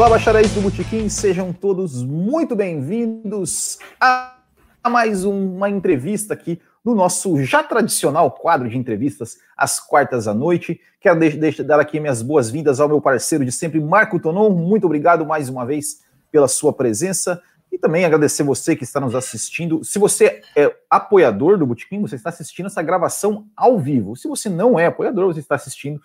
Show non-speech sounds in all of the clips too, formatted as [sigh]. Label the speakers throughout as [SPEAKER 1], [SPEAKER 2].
[SPEAKER 1] Olá, bacharéis do Botequim, sejam todos muito bem-vindos a mais uma entrevista aqui no nosso já tradicional quadro de entrevistas às quartas à noite. Quero deixar, dar aqui minhas boas-vindas ao meu parceiro de sempre, Marco Tonon. Muito obrigado mais uma vez pela sua presença e também agradecer você que está nos assistindo. Se você é apoiador do Botequim, você está assistindo essa gravação ao vivo. Se você não é apoiador, você está assistindo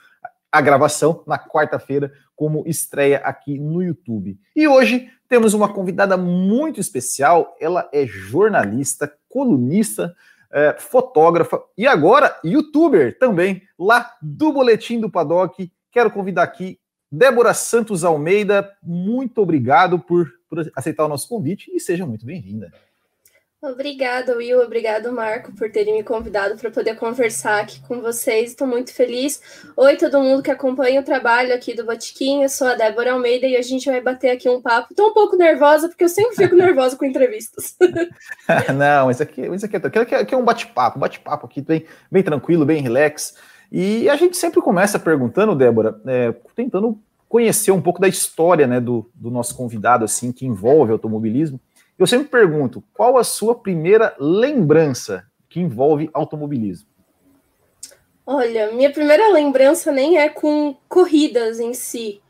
[SPEAKER 1] a gravação na quarta-feira como estreia aqui no YouTube. E hoje temos uma convidada muito especial. Ela é jornalista, colunista, é, fotógrafa e agora youtuber também, lá do Boletim do Paddock. Quero convidar aqui Débora Santos Almeida. Muito obrigado por, por aceitar o nosso convite e seja muito bem-vinda.
[SPEAKER 2] Obrigada, Will. Obrigado, Marco, por terem me convidado para poder conversar aqui com vocês. Estou muito feliz. Oi, todo mundo que acompanha o trabalho aqui do Botiquim. Eu sou a Débora Almeida e a gente vai bater aqui um papo. Estou um pouco nervosa, porque eu sempre fico nervosa com entrevistas. [laughs]
[SPEAKER 1] Não, isso aqui, isso aqui, é, aqui é um bate-papo, bate-papo aqui bem, bem tranquilo, bem relax. E a gente sempre começa perguntando, Débora, é, tentando conhecer um pouco da história né, do, do nosso convidado, assim, que envolve automobilismo. Eu sempre pergunto, qual a sua primeira lembrança que envolve automobilismo?
[SPEAKER 2] Olha, minha primeira lembrança nem é com corridas em si,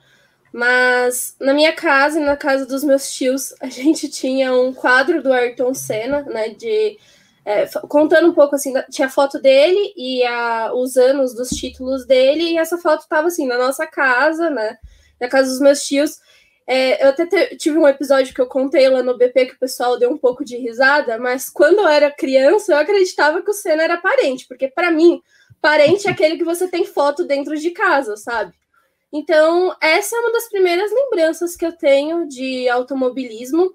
[SPEAKER 2] mas na minha casa na casa dos meus tios, a [laughs] gente tinha um quadro do Ayrton Senna, né, de é, contando um pouco assim, tinha foto dele e a, os anos dos títulos dele, e essa foto estava assim na nossa casa, né, na casa dos meus tios, é, eu até tive um episódio que eu contei lá no BP que o pessoal deu um pouco de risada, mas quando eu era criança, eu acreditava que o Senna era parente, porque para mim, parente é aquele que você tem foto dentro de casa, sabe? Então, essa é uma das primeiras lembranças que eu tenho de automobilismo.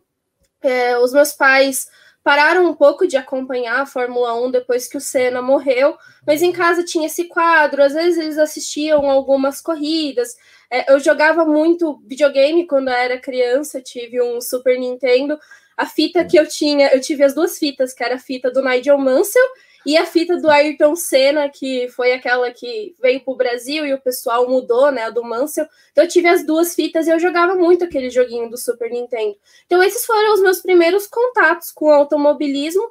[SPEAKER 2] É, os meus pais pararam um pouco de acompanhar a Fórmula 1 depois que o Senna morreu, mas em casa tinha esse quadro, às vezes eles assistiam algumas corridas. É, eu jogava muito videogame quando eu era criança, tive um Super Nintendo. A fita que eu tinha, eu tive as duas fitas, que era a fita do Nigel Mansell e a fita do Ayrton Senna, que foi aquela que veio para o Brasil e o pessoal mudou, né, a do Mansell. Então eu tive as duas fitas e eu jogava muito aquele joguinho do Super Nintendo. Então esses foram os meus primeiros contatos com o automobilismo.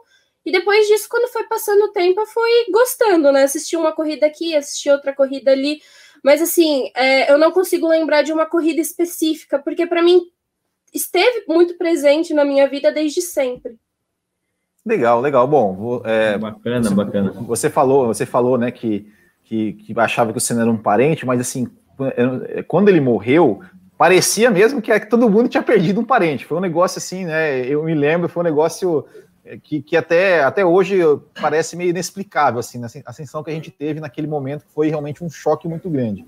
[SPEAKER 2] E depois disso, quando foi passando o tempo, eu fui gostando, né? Assisti uma corrida aqui, assisti outra corrida ali. Mas assim, é, eu não consigo lembrar de uma corrida específica, porque para mim esteve muito presente na minha vida desde sempre.
[SPEAKER 1] Legal, legal. Bom,
[SPEAKER 3] é, bacana,
[SPEAKER 1] você,
[SPEAKER 3] bacana.
[SPEAKER 1] Você falou, você falou, né, que, que, que achava que o Senna era um parente, mas assim, quando ele morreu, parecia mesmo que, é que todo mundo tinha perdido um parente. Foi um negócio assim, né? Eu me lembro, foi um negócio que, que até, até hoje parece meio inexplicável, assim, a ascensão que a gente teve naquele momento foi realmente um choque muito grande.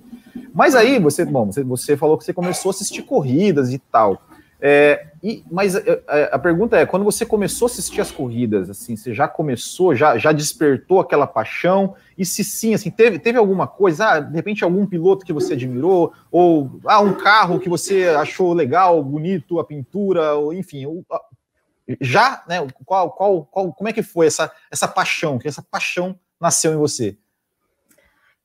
[SPEAKER 1] Mas aí, você, bom, você, você falou que você começou a assistir corridas e tal. É, e, mas a, é, é, a, pergunta é, quando você começou a assistir as corridas, assim, você já começou, já, já despertou aquela paixão? E se sim, assim, teve, teve alguma coisa, ah, de repente algum piloto que você admirou, ou ah, um carro que você achou legal, bonito, a pintura, ou enfim, já, né, qual, qual, qual, como é que foi essa, essa paixão, que essa paixão nasceu em você?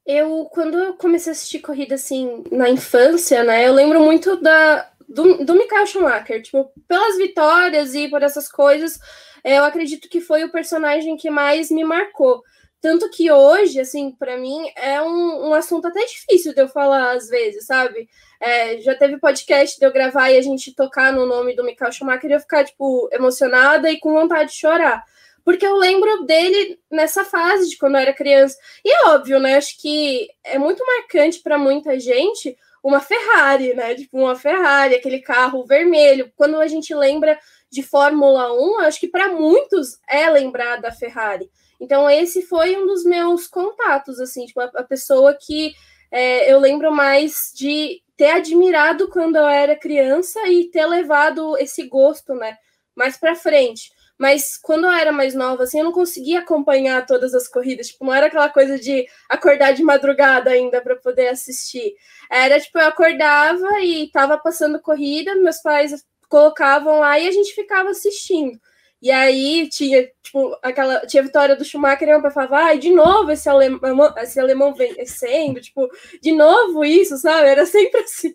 [SPEAKER 2] Eu, quando eu comecei a assistir corrida, assim, na infância, né, eu lembro muito da, do, do Michael Schumacher, tipo, pelas vitórias e por essas coisas, eu acredito que foi o personagem que mais me marcou. Tanto que hoje, assim, para mim, é um, um assunto até difícil de eu falar às vezes, sabe? É, já teve podcast de eu gravar e a gente tocar no nome do Michael Schumacher e eu ficar, tipo, emocionada e com vontade de chorar. Porque eu lembro dele nessa fase de quando eu era criança. E é óbvio, né? Acho que é muito marcante para muita gente uma Ferrari, né? Tipo, uma Ferrari, aquele carro vermelho. Quando a gente lembra de Fórmula 1, acho que para muitos é lembrar da Ferrari. Então, esse foi um dos meus contatos, assim, tipo, a, a pessoa que é, eu lembro mais de ter admirado quando eu era criança e ter levado esse gosto, né, mais para frente. Mas quando eu era mais nova, assim, eu não conseguia acompanhar todas as corridas. Tipo, não era aquela coisa de acordar de madrugada ainda para poder assistir. Era tipo, eu acordava e tava passando corrida, meus pais colocavam lá e a gente ficava assistindo. E aí tinha, tipo, aquela. Tinha a vitória do Schumacher e pai falava, ai, de novo esse alemão, esse alemão vencendo, tipo, de novo isso, sabe? Era sempre assim.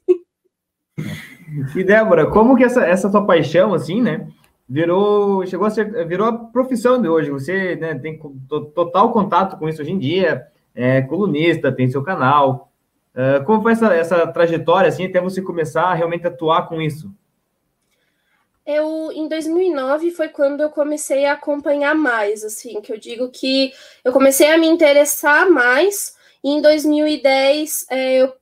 [SPEAKER 3] E Débora, como que essa, essa tua paixão, assim, né, virou, chegou a ser, virou a profissão de hoje? Você né, tem total contato com isso hoje em dia, é colunista, tem seu canal. Uh, como foi essa, essa trajetória, assim, até você começar a realmente atuar com isso?
[SPEAKER 2] Eu, em 2009 foi quando eu comecei a acompanhar mais, assim, que eu digo que eu comecei a me interessar mais, e em 2010 é, eu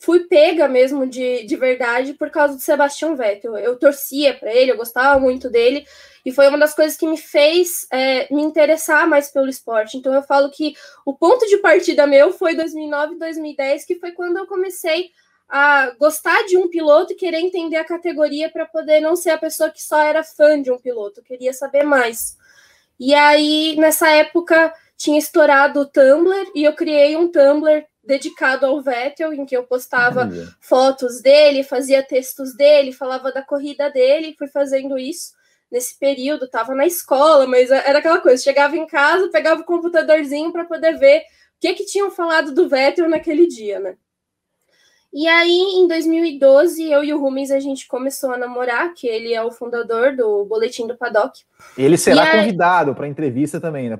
[SPEAKER 2] fui pega mesmo de, de verdade por causa do Sebastian Vettel. Eu torcia para ele, eu gostava muito dele, e foi uma das coisas que me fez é, me interessar mais pelo esporte. Então eu falo que o ponto de partida meu foi 2009, 2010, que foi quando eu comecei a gostar de um piloto e querer entender a categoria para poder não ser a pessoa que só era fã de um piloto, queria saber mais. E aí, nessa época, tinha estourado o Tumblr e eu criei um Tumblr dedicado ao Vettel, em que eu postava fotos dele, fazia textos dele, falava da corrida dele, fui fazendo isso nesse período, estava na escola, mas era aquela coisa, chegava em casa, pegava o computadorzinho para poder ver o que que tinham falado do Vettel naquele dia, né? E aí, em 2012, eu e o Rubens, a gente começou a namorar, que ele é o fundador do Boletim do Paddock.
[SPEAKER 1] Ele será aí... convidado para entrevista também, né?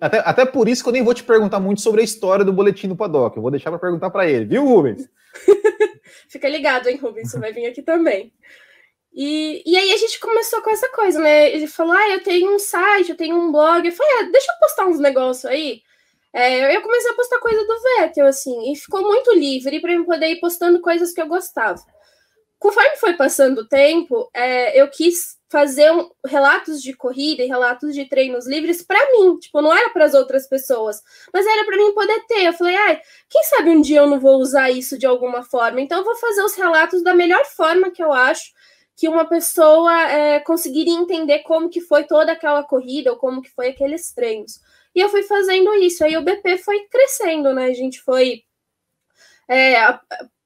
[SPEAKER 1] Até, até por isso que eu nem vou te perguntar muito sobre a história do Boletim do Paddock. Eu vou deixar para perguntar para ele, viu, Rubens? [laughs]
[SPEAKER 2] Fica ligado, hein, Rubens? Você vai vir aqui também. E, e aí a gente começou com essa coisa, né? Ele falou: Ah, eu tenho um site, eu tenho um blog. Eu falei: ah, deixa eu postar uns negócios aí. É, eu comecei a postar coisa do Vettel, assim, e ficou muito livre para eu poder ir postando coisas que eu gostava. Conforme foi passando o tempo, é, eu quis fazer um, relatos de corrida e relatos de treinos livres para mim, tipo, não era para as outras pessoas, mas era para mim poder ter. Eu falei, ai, quem sabe um dia eu não vou usar isso de alguma forma, então eu vou fazer os relatos da melhor forma que eu acho que uma pessoa é, conseguiria entender como que foi toda aquela corrida ou como que foi aqueles treinos. E eu fui fazendo isso. Aí o BP foi crescendo, né? A gente foi. É,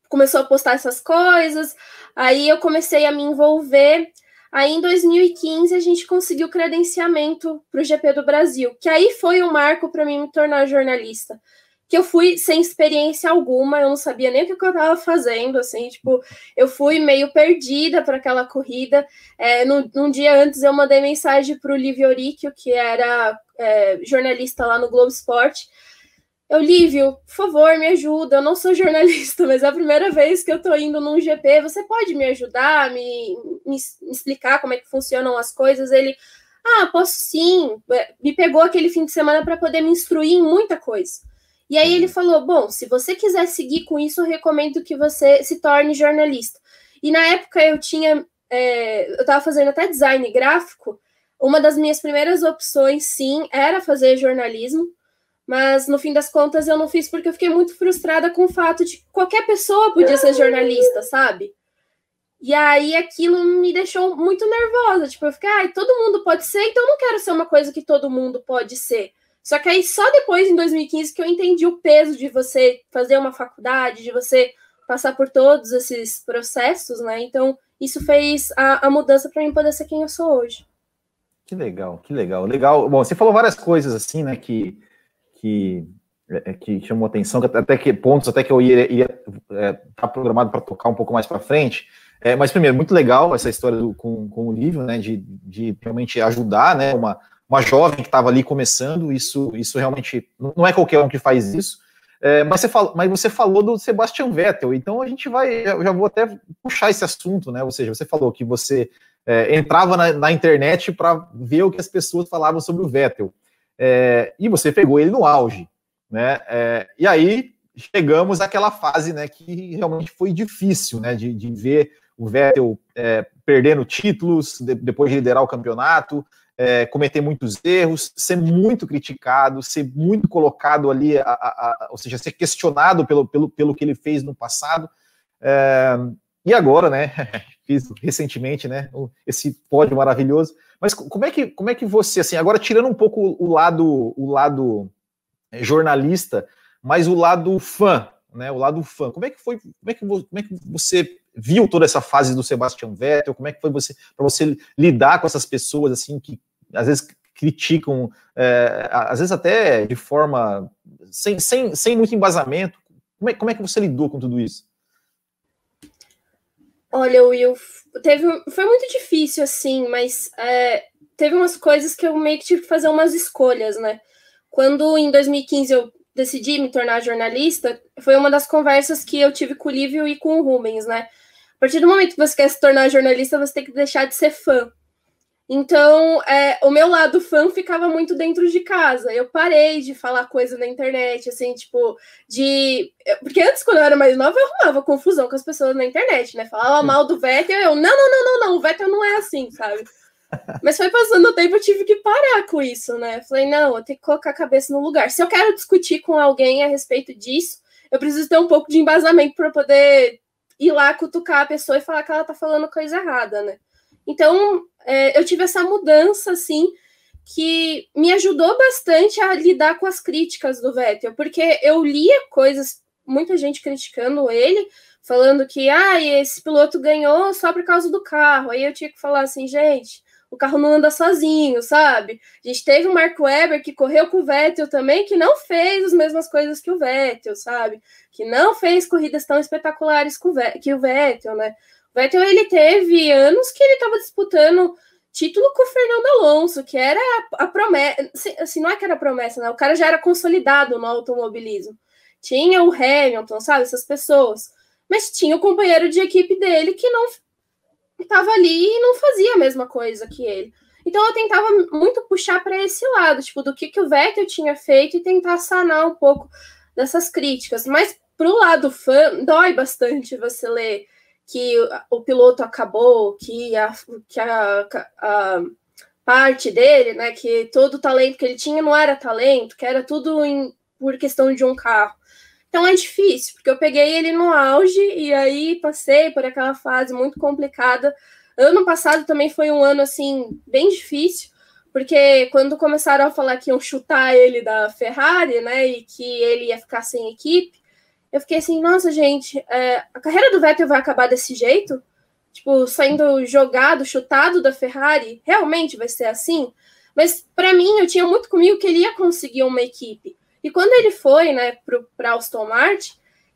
[SPEAKER 2] começou a postar essas coisas. Aí eu comecei a me envolver. Aí em 2015 a gente conseguiu credenciamento para o GP do Brasil, que aí foi um marco para mim me tornar jornalista que eu fui sem experiência alguma, eu não sabia nem o que eu estava fazendo, assim, tipo, eu fui meio perdida para aquela corrida. É, no, num dia antes eu mandei mensagem para o Livio Oricchio, que era é, jornalista lá no Globo Esporte. Eu, Lívio, por favor, me ajuda. Eu não sou [laughs] jornalista, mas é a primeira vez que eu estou indo num GP. Você pode me ajudar, me, me, me explicar como é que funcionam as coisas? Ele, ah, posso sim. É, me pegou aquele fim de semana para poder me instruir em muita coisa. E aí ele falou: bom, se você quiser seguir com isso, eu recomendo que você se torne jornalista. E na época eu tinha, é, eu estava fazendo até design gráfico. Uma das minhas primeiras opções, sim, era fazer jornalismo, mas no fim das contas eu não fiz porque eu fiquei muito frustrada com o fato de que qualquer pessoa podia ser jornalista, sabe? E aí aquilo me deixou muito nervosa. Tipo, eu fiquei, ah, todo mundo pode ser, então eu não quero ser uma coisa que todo mundo pode ser. Só que aí só depois, em 2015, que eu entendi o peso de você fazer uma faculdade, de você passar por todos esses processos, né? Então, isso fez a, a mudança para mim poder ser quem eu sou hoje.
[SPEAKER 1] Que legal, que legal. Legal. Bom, você falou várias coisas assim, né, que, que, é, que chamou atenção, até que pontos até que eu ia, ia é, tá programado para tocar um pouco mais para frente. É, mas primeiro, muito legal essa história do, com, com o Lívio, né, de, de realmente ajudar, né, uma, uma jovem que estava ali começando, isso, isso realmente não é qualquer um que faz isso. É, mas, você falou, mas você falou do Sebastian Vettel, então a gente vai, eu já vou até puxar esse assunto, né? Ou seja, você falou que você é, entrava na, na internet para ver o que as pessoas falavam sobre o Vettel, é, e você pegou ele no auge, né? É, e aí chegamos àquela fase, né, que realmente foi difícil, né, de, de ver o Vettel é, perdendo títulos de, depois de liderar o campeonato, é, cometer muitos erros, ser muito criticado, ser muito colocado ali, a, a, a, ou seja, ser questionado pelo, pelo, pelo que ele fez no passado. É, e agora, né? [laughs] Fiz recentemente, né? Esse pódio maravilhoso. Mas como é que, como é que você, assim, agora tirando um pouco o lado, o lado é, jornalista, mas o lado fã, né? O lado fã. Como é que foi? Como é que, como é que você viu toda essa fase do Sebastian Vettel? Como é que foi você para você lidar com essas pessoas assim que às vezes criticam, é, às vezes até de forma sem, sem, sem muito embasamento. Como é, como é que você lidou com tudo isso?
[SPEAKER 2] Olha, Will, teve, foi muito difícil, assim, mas é, teve umas coisas que eu meio que tive que fazer umas escolhas, né? Quando em 2015 eu decidi me tornar jornalista, foi uma das conversas que eu tive com o Lívio e com o Rubens, né? A partir do momento que você quer se tornar jornalista, você tem que deixar de ser fã. Então, é, o meu lado fã ficava muito dentro de casa. Eu parei de falar coisa na internet, assim, tipo, de. Porque antes, quando eu era mais nova, eu arrumava confusão com as pessoas na internet, né? Falava mal do Vettel, eu, não, não, não, não, não, o Vettel não é assim, sabe? [laughs] Mas foi passando o tempo, eu tive que parar com isso, né? Falei, não, eu tenho que colocar a cabeça no lugar. Se eu quero discutir com alguém a respeito disso, eu preciso ter um pouco de embasamento para poder ir lá cutucar a pessoa e falar que ela tá falando coisa errada, né? Então, é, eu tive essa mudança, assim, que me ajudou bastante a lidar com as críticas do Vettel, porque eu lia coisas, muita gente criticando ele, falando que, ah, esse piloto ganhou só por causa do carro. Aí eu tinha que falar assim, gente, o carro não anda sozinho, sabe? A gente teve o Mark Webber que correu com o Vettel também, que não fez as mesmas coisas que o Vettel, sabe? Que não fez corridas tão espetaculares que o Vettel, né? Vettel ele teve anos que ele estava disputando título com o Fernando Alonso, que era a, a promessa, assim, não é que era promessa, né? O cara já era consolidado no automobilismo. Tinha o Hamilton, sabe, essas pessoas. Mas tinha o companheiro de equipe dele que não estava ali e não fazia a mesma coisa que ele. Então eu tentava muito puxar para esse lado, tipo, do que, que o Vettel tinha feito e tentar sanar um pouco dessas críticas. Mas pro lado fã, dói bastante você ler que o piloto acabou, que a, que a, a parte dele, né, que todo o talento que ele tinha não era talento, que era tudo em, por questão de um carro. Então é difícil, porque eu peguei ele no auge e aí passei por aquela fase muito complicada. Ano passado também foi um ano assim bem difícil, porque quando começaram a falar que iam chutar ele da Ferrari, né, e que ele ia ficar sem equipe, eu fiquei assim, nossa, gente, é, a carreira do Vettel vai acabar desse jeito? Tipo, saindo jogado, chutado da Ferrari? Realmente vai ser assim? Mas para mim, eu tinha muito comigo que ele ia conseguir uma equipe. E quando ele foi, né, para Aston Martin,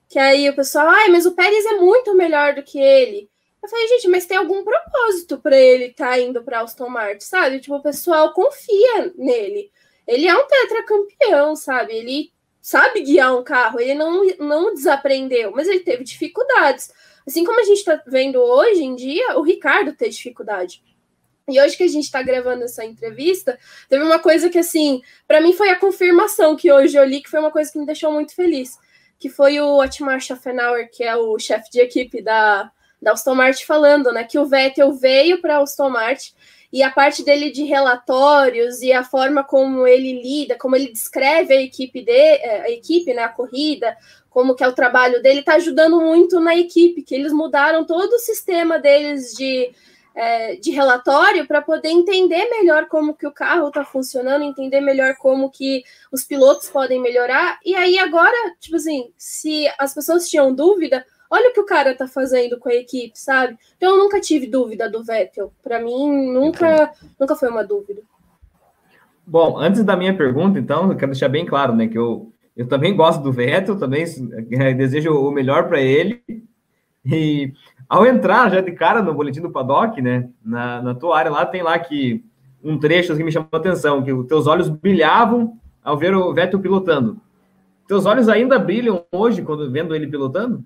[SPEAKER 2] que aí o pessoal, ai, mas o Pérez é muito melhor do que ele. Eu falei, gente, mas tem algum propósito para ele estar tá indo para Aston Martin, sabe? Tipo, o pessoal confia nele. Ele é um tetracampeão, sabe? Ele sabe guiar um carro, ele não, não desaprendeu, mas ele teve dificuldades. Assim como a gente está vendo hoje em dia, o Ricardo teve dificuldade. E hoje que a gente está gravando essa entrevista, teve uma coisa que, assim, para mim foi a confirmação que hoje eu li, que foi uma coisa que me deixou muito feliz, que foi o Otmar Schaffenauer, que é o chefe de equipe da, da Aston Martin, falando, né, que o Vettel veio para a Aston Martin e a parte dele de relatórios e a forma como ele lida, como ele descreve a equipe de, é, a equipe, né, a corrida, como que é o trabalho dele, está ajudando muito na equipe, que eles mudaram todo o sistema deles de, é, de relatório para poder entender melhor como que o carro está funcionando, entender melhor como que os pilotos podem melhorar. E aí agora, tipo assim, se as pessoas tinham dúvida, olha o que o cara tá fazendo com a equipe, sabe? Então eu nunca tive dúvida do Vettel. Para mim, nunca, nunca foi uma dúvida.
[SPEAKER 3] Bom, antes da minha pergunta, então, eu quero deixar bem claro, né, que eu, eu também gosto do Vettel, também é, desejo o melhor para ele. E ao entrar já de cara no boletim do paddock, né, na, na tua área lá, tem lá que um trecho que me chamou a atenção, que os teus olhos brilhavam ao ver o Vettel pilotando. Teus olhos ainda brilham hoje quando vendo ele pilotando?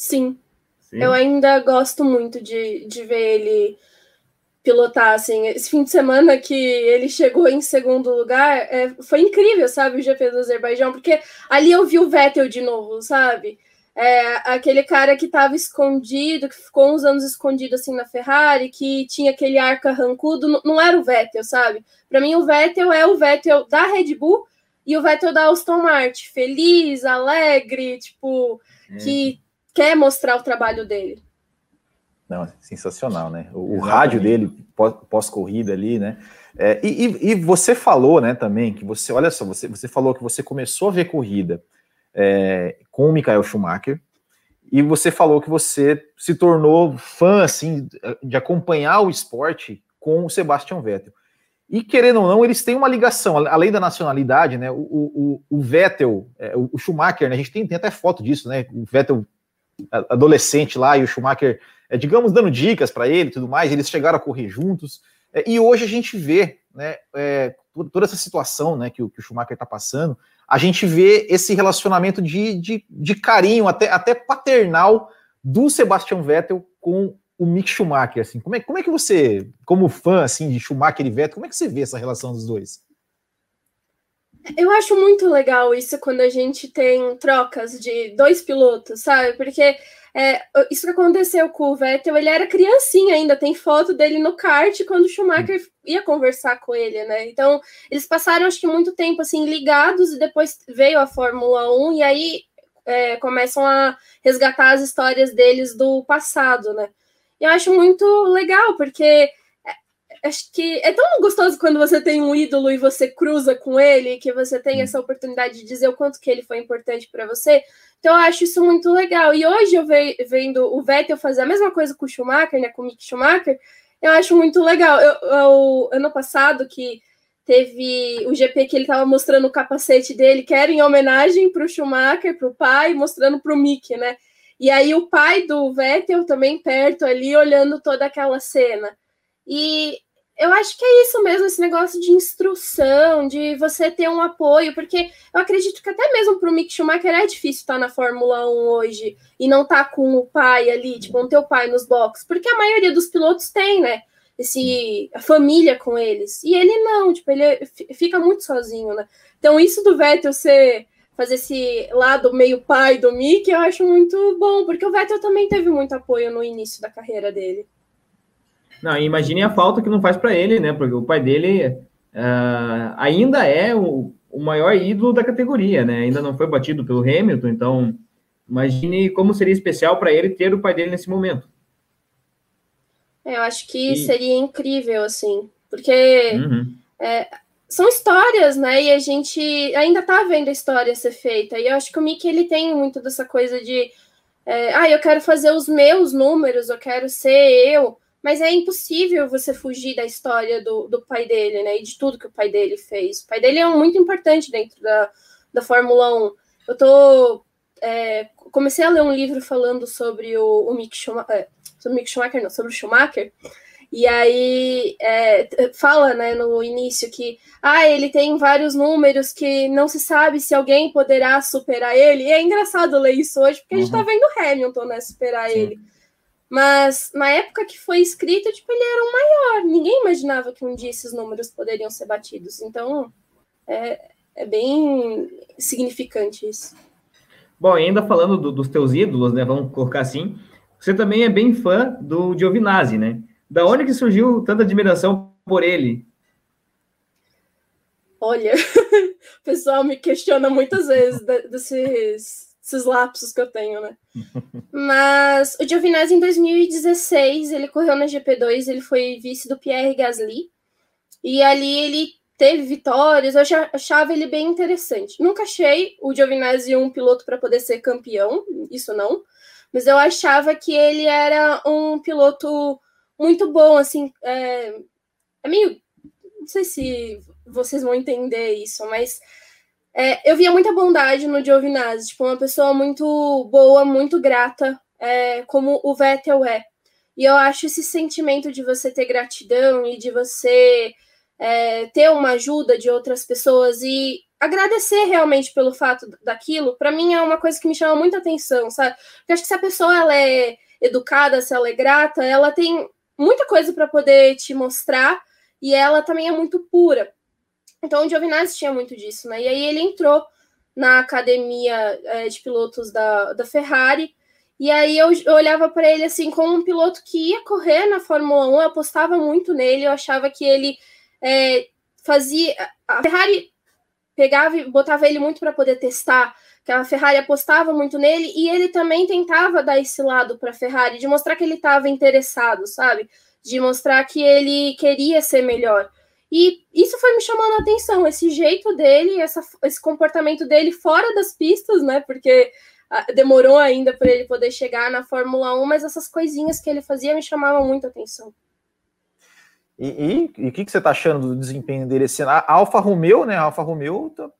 [SPEAKER 2] Sim. Sim. Eu ainda gosto muito de, de ver ele pilotar, assim. Esse fim de semana que ele chegou em segundo lugar, é, foi incrível, sabe, o GP do Azerbaijão, porque ali eu vi o Vettel de novo, sabe? É, aquele cara que estava escondido, que ficou uns anos escondido assim na Ferrari, que tinha aquele ar carrancudo, não, não era o Vettel, sabe? Para mim, o Vettel é o Vettel da Red Bull e o Vettel da Aston Martin, feliz, alegre, tipo, é. que quer mostrar o trabalho dele.
[SPEAKER 1] Não, sensacional, né? O, o rádio dele pós-corrida ali, né? É, e, e, você falou, né, também, que você, olha só, você, você falou que você começou a ver corrida é, com o Michael Schumacher, e você falou que você se tornou fã, assim, de acompanhar o esporte com o Sebastian Vettel. E querendo ou não, eles têm uma ligação, além da nacionalidade, né? O, o, o Vettel, é, o Schumacher, né? A gente tem, tem até foto disso, né? O Vettel adolescente lá e o Schumacher, é, digamos, dando dicas para ele e tudo mais, eles chegaram a correr juntos. É, e hoje a gente vê né, é, toda essa situação né, que, o, que o Schumacher está passando, a gente vê esse relacionamento de, de, de carinho, até, até paternal, do Sebastian Vettel com o Mick Schumacher. Assim. Como, é, como é que você, como fã assim, de Schumacher e Vettel, como é que você vê essa relação dos dois?
[SPEAKER 2] Eu acho muito legal isso quando a gente tem trocas de dois pilotos, sabe? Porque é, isso que aconteceu com o Vettel, ele era criancinha ainda, tem foto dele no kart quando o Schumacher ia conversar com ele, né? Então, eles passaram, acho que, muito tempo, assim, ligados, e depois veio a Fórmula 1, e aí é, começam a resgatar as histórias deles do passado, né? E eu acho muito legal, porque acho que é tão gostoso quando você tem um ídolo e você cruza com ele, que você tem essa oportunidade de dizer o quanto que ele foi importante para você. Então eu acho isso muito legal. E hoje eu ve vendo o Vettel fazer a mesma coisa com o Schumacher, né, com o Mick Schumacher, eu acho muito legal. Eu, eu ano passado que teve o GP que ele estava mostrando o capacete dele, que era em homenagem para o Schumacher, para o pai, mostrando para o Mick, né? E aí o pai do Vettel também perto ali, olhando toda aquela cena. E eu acho que é isso mesmo, esse negócio de instrução, de você ter um apoio, porque eu acredito que até mesmo para o Mick Schumacher é difícil estar na Fórmula 1 hoje e não estar tá com o pai ali, tipo, não ter o pai nos boxes, porque a maioria dos pilotos tem, né? Esse, a família com eles. E ele não, tipo, ele fica muito sozinho, né? Então, isso do Vettel ser fazer esse lado meio pai do Mick, eu acho muito bom, porque o Vettel também teve muito apoio no início da carreira dele.
[SPEAKER 3] Não, imagine a falta que não faz para ele, né? Porque o pai dele uh, ainda é o, o, maior ídolo da categoria, né? Ainda não foi batido pelo Hamilton, então imagine como seria especial para ele ter o pai dele nesse momento.
[SPEAKER 2] É, eu acho que e... seria incrível, assim, porque uhum. é, são histórias, né? E a gente ainda tá vendo a história ser feita. E eu acho que o Mickey ele tem muito dessa coisa de é, ah, eu quero fazer os meus números, eu quero ser eu mas é impossível você fugir da história do, do pai dele, né? E de tudo que o pai dele fez. O pai dele é muito importante dentro da, da Fórmula 1. Eu tô. É, comecei a ler um livro falando sobre o, o Mick Schumacher. É, sobre o Mick Schumacher, não, sobre o Schumacher. E aí é, fala né, no início que ah, ele tem vários números que não se sabe se alguém poderá superar ele. E é engraçado ler isso hoje, porque uhum. a gente tá uhum. vendo o Hamilton né, superar Sim. ele. Mas na época que foi escrito, tipo, ele era um maior. Ninguém imaginava que um dia esses números poderiam ser batidos. Então, é, é bem significante isso.
[SPEAKER 3] Bom, ainda falando do, dos teus ídolos, né? Vamos colocar assim. Você também é bem fã do Giovinazzi, né? Da onde que surgiu tanta admiração por ele?
[SPEAKER 2] Olha, [laughs] o pessoal me questiona muitas vezes desses esses lapsos que eu tenho, né? Mas o Giovinazzi, em 2016, ele correu na GP2, ele foi vice do Pierre Gasly, e ali ele teve vitórias, eu achava ele bem interessante. Nunca achei o Giovinazzi um piloto para poder ser campeão, isso não, mas eu achava que ele era um piloto muito bom, assim, é, é meio, não sei se vocês vão entender isso, mas é, eu via muita bondade no Giovinazzi, tipo, uma pessoa muito boa, muito grata, é, como o Vettel é. E eu acho esse sentimento de você ter gratidão e de você é, ter uma ajuda de outras pessoas e agradecer realmente pelo fato daquilo, para mim é uma coisa que me chama muita atenção, sabe? Porque acho que se a pessoa ela é educada, se ela é grata, ela tem muita coisa para poder te mostrar e ela também é muito pura. Então o Giovinazzi tinha muito disso, né? E aí ele entrou na academia é, de pilotos da, da Ferrari. E aí eu, eu olhava para ele assim como um piloto que ia correr na Fórmula 1, eu apostava muito nele, eu achava que ele é, fazia. A Ferrari pegava e botava ele muito para poder testar, que a Ferrari apostava muito nele, e ele também tentava dar esse lado para a Ferrari, de mostrar que ele estava interessado, sabe? De mostrar que ele queria ser melhor. E isso foi me chamando a atenção, esse jeito dele, essa, esse comportamento dele fora das pistas, né? Porque ah, demorou ainda para ele poder chegar na Fórmula 1, mas essas coisinhas que ele fazia me chamavam muito a atenção.
[SPEAKER 1] E, o que, que você está achando do desempenho dele esse ano? A Alfa Romeo, né? A Alfa Romeo, tá,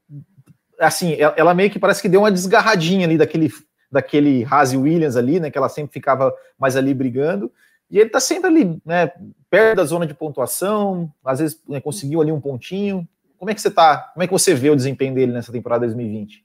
[SPEAKER 1] assim, ela, ela, meio que parece que deu uma desgarradinha ali daquele, daquele Haas Williams ali, né? Que ela sempre ficava mais ali brigando. E ele tá sempre ali, né? Perto da zona de pontuação, às vezes né, conseguiu ali um pontinho. Como é que você tá? Como é que você vê o desempenho dele nessa temporada 2020?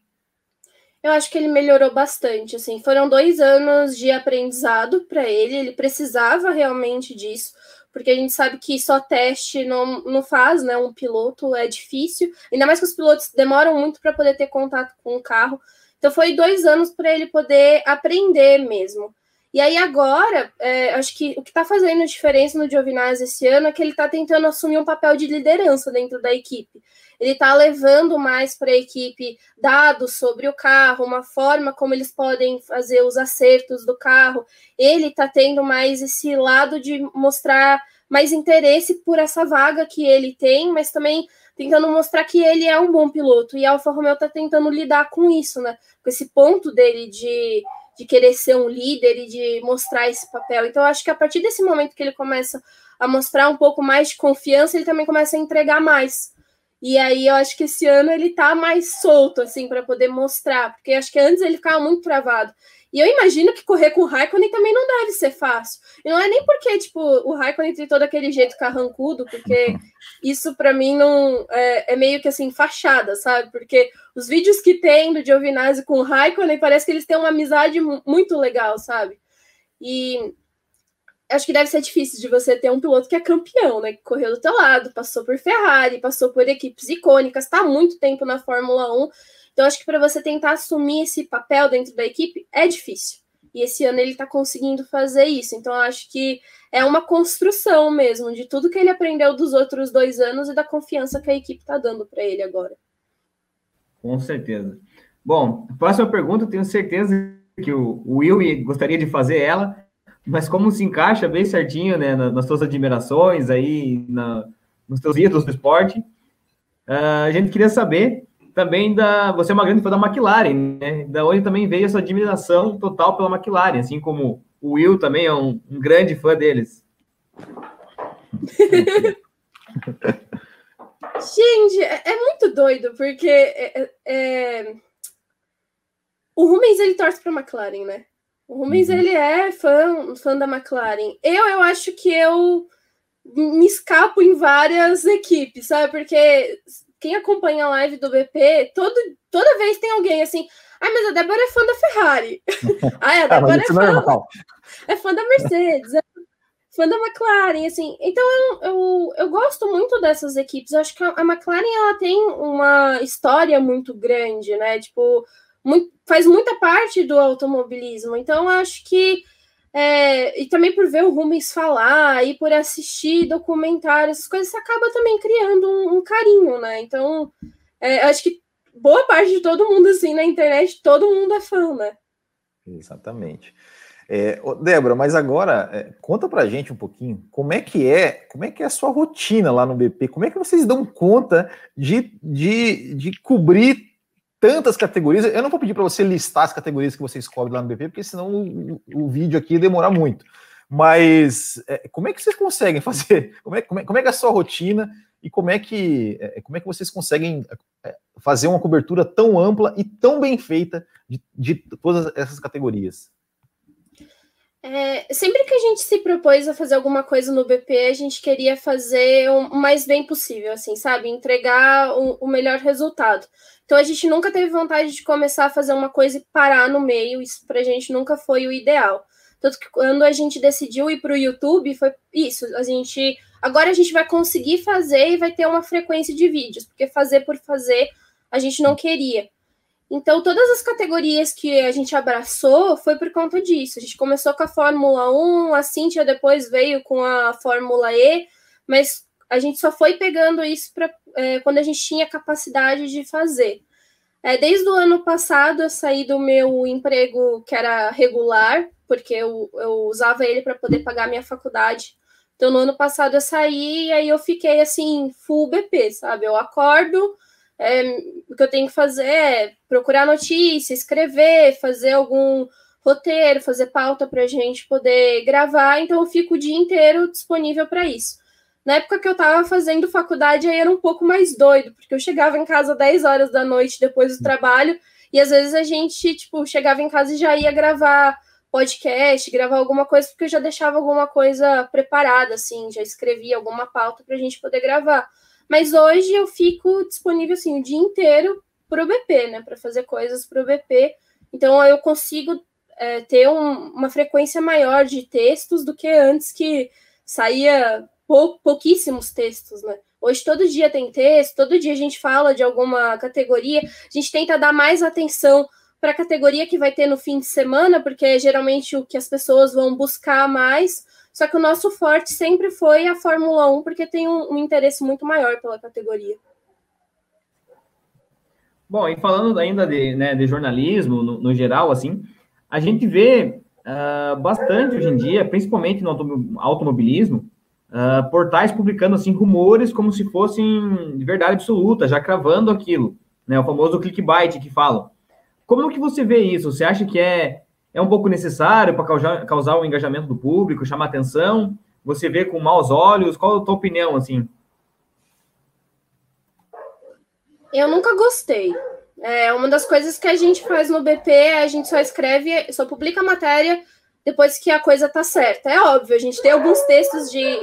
[SPEAKER 2] Eu acho que ele melhorou bastante. Assim, foram dois anos de aprendizado para ele. Ele precisava realmente disso porque a gente sabe que só teste não, não faz, né? Um piloto é difícil, ainda mais que os pilotos demoram muito para poder ter contato com o carro. Então foi dois anos para ele poder aprender mesmo. E aí agora, é, acho que o que está fazendo diferença no Giovinazzi esse ano é que ele está tentando assumir um papel de liderança dentro da equipe. Ele está levando mais para a equipe dados sobre o carro, uma forma como eles podem fazer os acertos do carro. Ele está tendo mais esse lado de mostrar mais interesse por essa vaga que ele tem, mas também tentando mostrar que ele é um bom piloto. E a Alfa Romeo está tentando lidar com isso, né? Com esse ponto dele de de querer ser um líder e de mostrar esse papel. Então, acho que a partir desse momento que ele começa a mostrar um pouco mais de confiança, ele também começa a entregar mais. E aí eu acho que esse ano ele tá mais solto, assim, para poder mostrar, porque acho que antes ele ficava muito travado. E eu imagino que correr com o Raikkonen também não deve ser fácil. E não é nem porque, tipo, o Raikkonen tem todo aquele jeito carrancudo, porque isso para mim não é, é, meio que assim, fachada, sabe? Porque os vídeos que tem do Giovinazzi com o Raikkonen parece que eles têm uma amizade muito legal, sabe? E acho que deve ser difícil de você ter um piloto que é campeão, né? Que correu do teu lado, passou por Ferrari, passou por equipes icônicas, está há muito tempo na Fórmula 1 então, acho que para você tentar assumir esse papel dentro da equipe é difícil. E esse ano ele está conseguindo fazer isso. Então, acho que é uma construção mesmo de tudo que ele aprendeu dos outros dois anos e da confiança que a equipe está dando para ele agora.
[SPEAKER 3] Com certeza. Bom, próxima pergunta, tenho certeza que o Will gostaria de fazer ela, mas como se encaixa bem certinho né, nas suas admirações aí, na, nos seus ídolos do esporte, uh, a gente queria saber também da. Você é uma grande fã da McLaren, né? Da onde também veio essa admiração total pela McLaren, assim como o Will também é um, um grande fã deles.
[SPEAKER 2] Gente, é, é, muito doido, porque é, é, é o Rubens ele torce para a McLaren, né? O Rubens uhum. ele é fã, fã da McLaren. Eu, eu acho que eu me escapo em várias equipes, sabe? Porque quem acompanha a live do BP, todo, toda vez tem alguém assim. Ah, mas a Débora é fã da Ferrari. [laughs] ah, a ah, Débora é, fã, [laughs] é fã da Mercedes, é fã da McLaren, assim. Então eu, eu, eu gosto muito dessas equipes. Eu acho que a McLaren ela tem uma história muito grande, né? Tipo, muito, faz muita parte do automobilismo. Então eu acho que é, e também por ver o Rubens falar e por assistir documentários, essas coisas, acaba também criando um, um carinho, né? Então, é, acho que boa parte de todo mundo, assim, na internet, todo mundo é fã, né?
[SPEAKER 1] Exatamente. É, Débora, mas agora é, conta pra gente um pouquinho como é que é, como é que é a sua rotina lá no BP, como é que vocês dão conta de, de, de cobrir tantas categorias. Eu não vou pedir para você listar as categorias que vocês cobrem lá no BP, porque senão o, o vídeo aqui demora muito. Mas é, como é que vocês conseguem fazer? [laughs] Como é, como, é, como é que é a sua rotina e como é que, é, como é que vocês conseguem é, fazer uma cobertura tão ampla e tão bem feita de, de todas essas categorias?
[SPEAKER 2] É, sempre que a gente se propôs a fazer alguma coisa no BP, a gente queria fazer o mais bem possível, assim, sabe? Entregar o, o melhor resultado. Então a gente nunca teve vontade de começar a fazer uma coisa e parar no meio, isso pra gente nunca foi o ideal. Tanto que quando a gente decidiu ir para o YouTube, foi isso. A gente. Agora a gente vai conseguir fazer e vai ter uma frequência de vídeos, porque fazer por fazer a gente não queria. Então, todas as categorias que a gente abraçou foi por conta disso. A gente começou com a Fórmula 1, a Cintia depois veio com a Fórmula E, mas a gente só foi pegando isso para é, quando a gente tinha capacidade de fazer. É, desde o ano passado eu saí do meu emprego que era regular, porque eu, eu usava ele para poder pagar minha faculdade. Então, no ano passado eu saí e aí eu fiquei assim, full BP, sabe? Eu acordo, é, o que eu tenho que fazer é procurar notícia, escrever, fazer algum roteiro, fazer pauta para a gente poder gravar. Então, eu fico o dia inteiro disponível para isso. Na época que eu estava fazendo faculdade, aí era um pouco mais doido, porque eu chegava em casa 10 horas da noite depois do trabalho, E às vezes a gente, tipo, chegava em casa e já ia gravar podcast, gravar alguma coisa, porque eu já deixava alguma coisa preparada, assim, já escrevia alguma pauta para a gente poder gravar. Mas hoje eu fico disponível, assim, o dia inteiro para o BP, né, para fazer coisas para o BP. Então eu consigo é, ter um, uma frequência maior de textos do que antes, que saía pou, pouquíssimos textos, né? Hoje todo dia tem texto, todo dia a gente fala de alguma categoria, a gente tenta dar mais atenção para a categoria que vai ter no fim de semana, porque é geralmente o que as pessoas vão buscar mais. Só que o nosso forte sempre foi a Fórmula 1, porque tem um, um interesse muito maior pela categoria.
[SPEAKER 3] Bom, e falando ainda de, né, de jornalismo, no, no geral, assim, a gente vê uh, bastante hoje em dia, principalmente no automobilismo, uh, portais publicando assim rumores como se fossem de verdade absoluta, já cravando aquilo, né? O famoso clickbait que falam. Como que você vê isso? Você acha que é, é um pouco necessário para causar, causar o engajamento do público, chamar atenção? Você vê com maus olhos? Qual a tua opinião, assim?
[SPEAKER 2] Eu nunca gostei. É uma das coisas que a gente faz no BP, a gente só escreve, só publica a matéria depois que a coisa tá certa. É óbvio, a gente tem alguns textos de.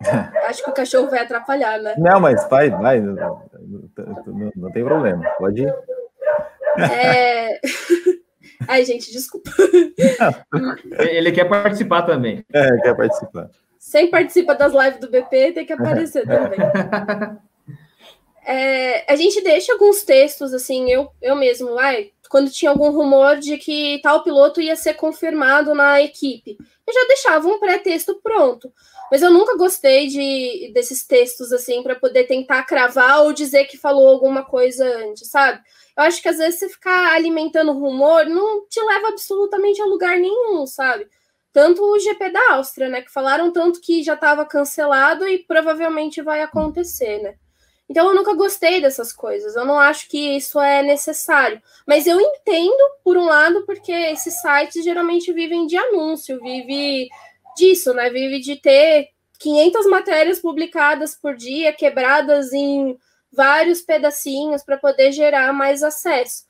[SPEAKER 2] [laughs] Acho que o cachorro vai atrapalhar, né?
[SPEAKER 1] Não, mas vai, vai. Não, não, não tem problema. Pode ir.
[SPEAKER 2] É... [laughs] Ai, gente, desculpa. [laughs]
[SPEAKER 3] Ele quer participar também.
[SPEAKER 1] É, quer participar.
[SPEAKER 2] Sem participa das lives do BP, tem que aparecer também. [laughs] É, a gente deixa alguns textos, assim, eu, eu mesmo, ai, quando tinha algum rumor de que tal piloto ia ser confirmado na equipe, eu já deixava um pré-texto pronto. Mas eu nunca gostei de desses textos, assim, para poder tentar cravar ou dizer que falou alguma coisa antes, sabe? Eu acho que às vezes você ficar alimentando rumor não te leva absolutamente a lugar nenhum, sabe? Tanto o GP da Áustria, né? Que falaram tanto que já estava cancelado e provavelmente vai acontecer, né? Então eu nunca gostei dessas coisas. Eu não acho que isso é necessário. Mas eu entendo, por um lado, porque esses sites geralmente vivem de anúncio, vive disso, né? Vive de ter 500 matérias publicadas por dia, quebradas em vários pedacinhos para poder gerar mais acesso.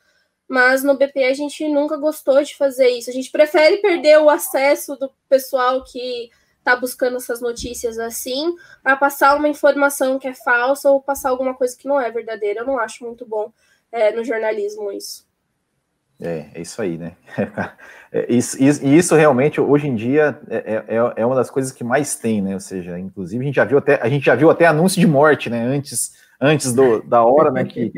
[SPEAKER 2] Mas no BP a gente nunca gostou de fazer isso. A gente prefere perder o acesso do pessoal que tá buscando essas notícias assim, a passar uma informação que é falsa ou passar alguma coisa que não é verdadeira. Eu não acho muito bom é, no jornalismo isso.
[SPEAKER 1] É, é isso aí, né? [laughs] É, isso, isso, e isso realmente, hoje em dia, é, é, é, é uma das coisas que mais tem, né? Ou seja, inclusive, a gente já viu até, a gente já viu até anúncio de morte, né? Antes, antes do, da hora, né? Que,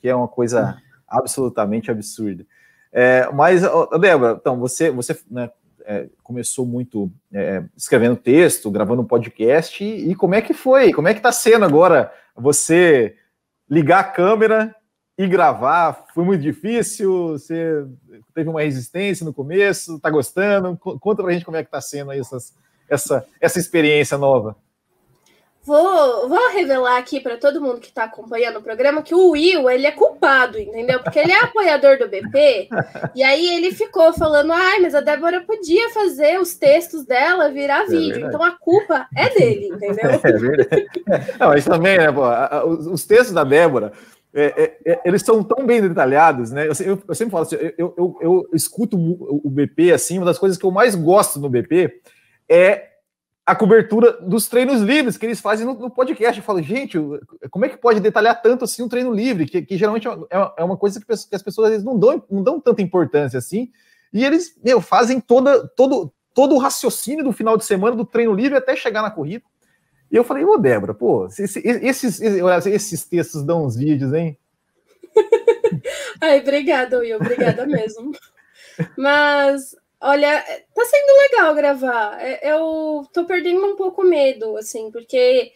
[SPEAKER 1] que, é uma coisa absolutamente absurda. É, mas, Débora, então, você, você né, é, começou muito é, escrevendo texto, gravando podcast, e, e, como é que foi? Como é que está sendo agora você ligar a câmera e gravar? Foi muito difícil? Você teve uma resistência no começo? Está gostando? Conta pra gente como é que está sendo aí essas, essa, essa experiência nova.
[SPEAKER 2] Vou, vou revelar aqui para todo mundo que está acompanhando o programa que o Will ele é culpado, entendeu? Porque ele é apoiador do BP e aí ele ficou falando, ai, mas a Débora podia fazer os textos dela virar é vídeo, verdade. então a culpa é dele, entendeu? [laughs] É verdade.
[SPEAKER 1] Não, mas também, né, pô, os textos da Débora, é, é, é, eles são tão bem detalhados, né? Eu, eu, eu sempre falo assim, eu, eu, eu escuto o BP assim, uma das coisas que eu mais gosto no BP é a cobertura dos treinos livres que eles fazem no, no, podcast. Eu falo, gente, como é que pode detalhar tanto assim um treino livre? Que, que geralmente é, é, é uma coisa que, que, as pessoas às vezes não dão, não dão tanta importância assim. E eles meu, fazem toda, todo, todo o raciocínio do final de semana do treino livre até chegar na corrida. E eu falei, ô Débora, pô, esses, esses, esses textos dão uns vídeos, hein? [laughs]
[SPEAKER 2] Ai, obrigada, Will, obrigada mesmo. [laughs] Mas Olha, tá sendo legal gravar. É, eu tô perdendo um pouco medo, assim, porque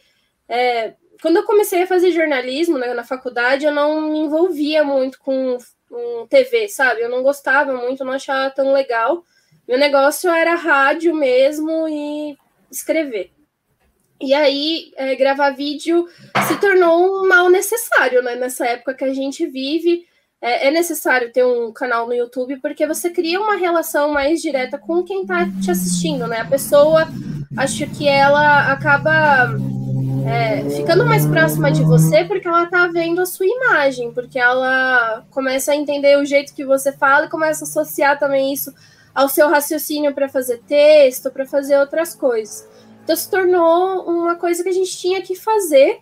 [SPEAKER 2] é, quando eu comecei a fazer jornalismo né, na faculdade, eu não me envolvia muito com, com TV, sabe? Eu não gostava muito, não achava tão legal. Meu negócio era rádio mesmo e escrever. E aí, é, gravar vídeo se tornou um mal necessário, né? Nessa época que a gente vive, é, é, necessário ter um canal no YouTube porque você cria uma relação mais direta com quem está te assistindo, né? A pessoa, acho que ela acaba é, ficando mais próxima de você porque ela tá vendo a sua imagem, porque ela começa a entender o jeito que você fala e começa a associar também isso ao seu raciocínio para fazer texto, para fazer outras coisas. Então se tornou uma coisa que a gente tinha que fazer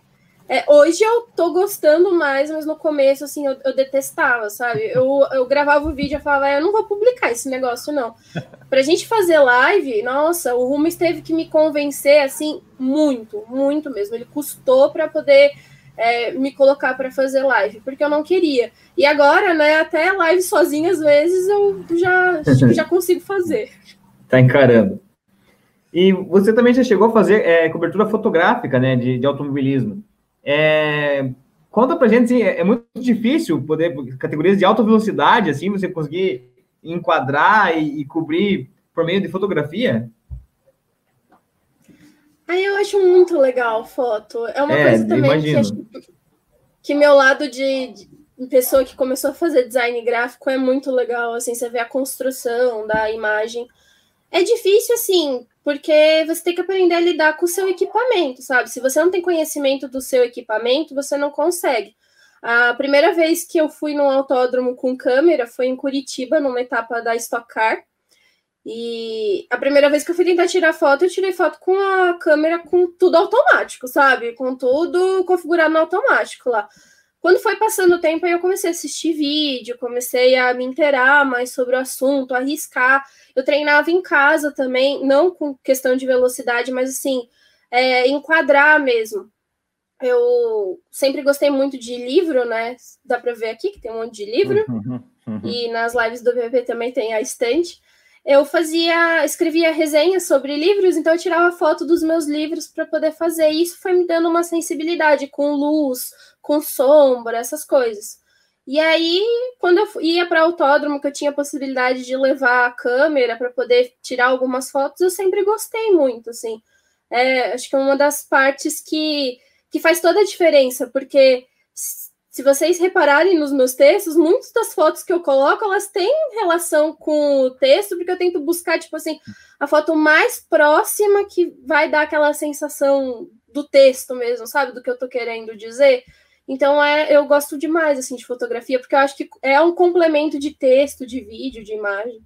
[SPEAKER 2] é, hoje eu tô gostando mais, mas no começo, assim, eu, eu detestava, sabe? Eu, eu gravava o vídeo e falava, eu não vou publicar esse negócio, não. [laughs] Pra gente fazer live, nossa, o Rumes teve que me convencer, assim, muito, muito mesmo. Ele custou para poder é, me colocar para fazer live, porque eu não queria. E agora, né, até live sozinha, às vezes, eu já, [laughs] já consigo fazer.
[SPEAKER 3] Tá encarando. E você também já chegou a fazer é, cobertura fotográfica, né, de, de automobilismo. É, conta pra gente, assim, é, é muito difícil poder, categorias de alta velocidade, assim, você conseguir enquadrar e, e cobrir por meio de fotografia?
[SPEAKER 2] Aí eu acho muito legal foto. É uma é, coisa também que, acho, que meu lado de, de, pessoa que começou a fazer design gráfico é muito legal. Assim, você vê a construção da imagem. É difícil, assim, porque você tem que aprender a lidar com o seu equipamento, sabe? Se você não tem conhecimento do seu equipamento, você não consegue. A primeira vez que eu fui no autódromo com câmera foi em Curitiba, numa etapa da Stock Car. E a primeira vez que eu fui tentar tirar foto, eu tirei foto com a câmera com tudo automático, sabe? Com tudo configurado no automático lá. Quando foi passando o tempo, aí eu comecei a assistir vídeo, comecei a me inteirar mais sobre o assunto, arriscar. Eu treinava em casa também, não com questão de velocidade, mas assim, é, enquadrar mesmo. Eu sempre gostei muito de livro, né? Dá para ver aqui que tem um monte de livro. Uhum, uhum. E nas lives do PP também tem a estante. Eu fazia, escrevia resenhas sobre livros, então eu tirava foto dos meus livros para poder fazer. E isso foi me dando uma sensibilidade com luz, com sombra, essas coisas. E aí, quando eu ia para autódromo, que eu tinha a possibilidade de levar a câmera para poder tirar algumas fotos, eu sempre gostei muito, assim. É, acho que é uma das partes que, que faz toda a diferença, porque se vocês repararem nos meus textos, muitas das fotos que eu coloco, elas têm relação com o texto, porque eu tento buscar, tipo assim, a foto mais próxima que vai dar aquela sensação do texto mesmo, sabe? Do que eu tô querendo dizer. Então é, eu gosto demais assim de fotografia, porque eu acho que é um complemento de texto, de vídeo, de imagem.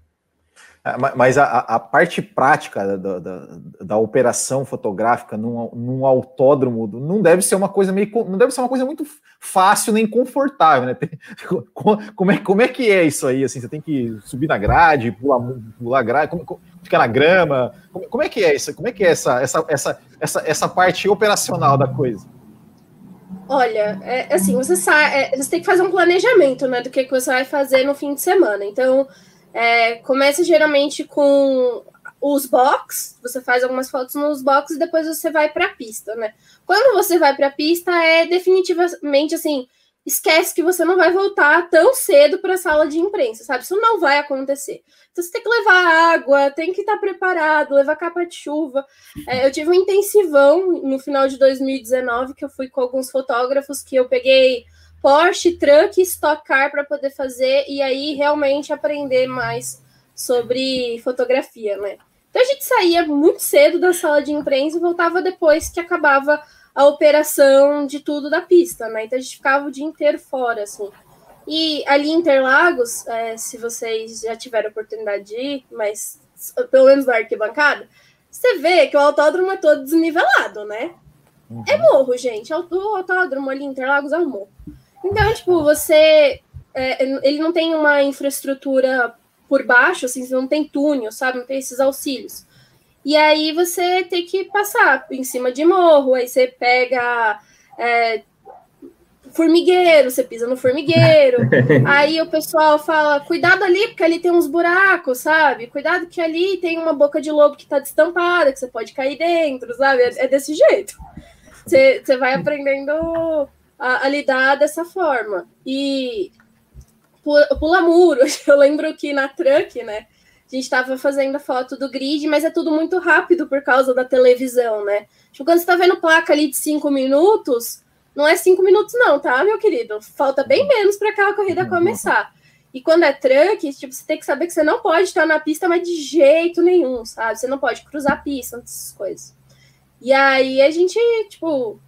[SPEAKER 1] É, mas a, a, parte prática da, da, da, operação fotográfica num, num, autódromo não deve ser uma coisa meio não deve ser uma coisa muito fácil nem confortável, né? Tem, como, é, como é que é isso aí? Assim, você tem que subir na grade, pular, pular grade, como, ficar na grama. Como, como, é que é isso? Como é que é essa, essa, essa, essa, essa parte operacional da coisa?
[SPEAKER 2] Olha, é, assim, você, é, você tem que fazer um planejamento, né, do que, que você vai fazer no fim de semana. Então, é, começa geralmente com os box, você faz algumas fotos nos box e depois você vai para a pista, né? Quando você vai para a pista, é definitivamente assim, esquece que você não vai voltar tão cedo para a sala de imprensa, sabe? Isso não vai acontecer. Então você tem que levar água, tem que estar preparado, levar capa de chuva. É, eu tive um intensivão no final de 2019 que eu fui com alguns fotógrafos que eu peguei Porsche, truck, Stock Car para poder fazer e aí realmente aprender mais sobre fotografia, né? Então a gente saía muito cedo da sala de imprensa e voltava depois que acabava a operação de tudo da pista, né? Então a gente ficava o dia inteiro fora, assim. E ali em Interlagos, é, se vocês já tiveram oportunidade de ir, mas pelo menos na arquibancada, você vê que o autódromo é todo desnivelado, né? Uhum. É morro, gente. O autódromo ali em Interlagos é um morro. Então, tipo, você. É, ele não tem uma infraestrutura por baixo, assim, não tem túnel, sabe? Não tem esses auxílios. E aí você tem que passar em cima de morro, aí você pega é, formigueiro, você pisa no formigueiro. [laughs] aí o pessoal fala: cuidado ali, porque ali tem uns buracos, sabe? Cuidado que ali tem uma boca de lobo que tá destampada, que você pode cair dentro, sabe? É, é desse jeito. Você, você vai aprendendo a, a, lidar dessa forma. E pula, pula muro. [laughs] Eu lembro que na truck, né? A gente estava fazendo a foto do grid, mas é tudo muito rápido por causa da televisão, né? Tipo, quando você está vendo placa ali de cinco minutos, não é cinco minutos, não, tá, meu querido? Falta bem menos para aquela corrida começar. E quando é truck, tipo, você tem que saber que você não pode estar na pista, mas de jeito nenhum, sabe? Você não pode cruzar a pista, essas coisas. E aí a gente, tipo,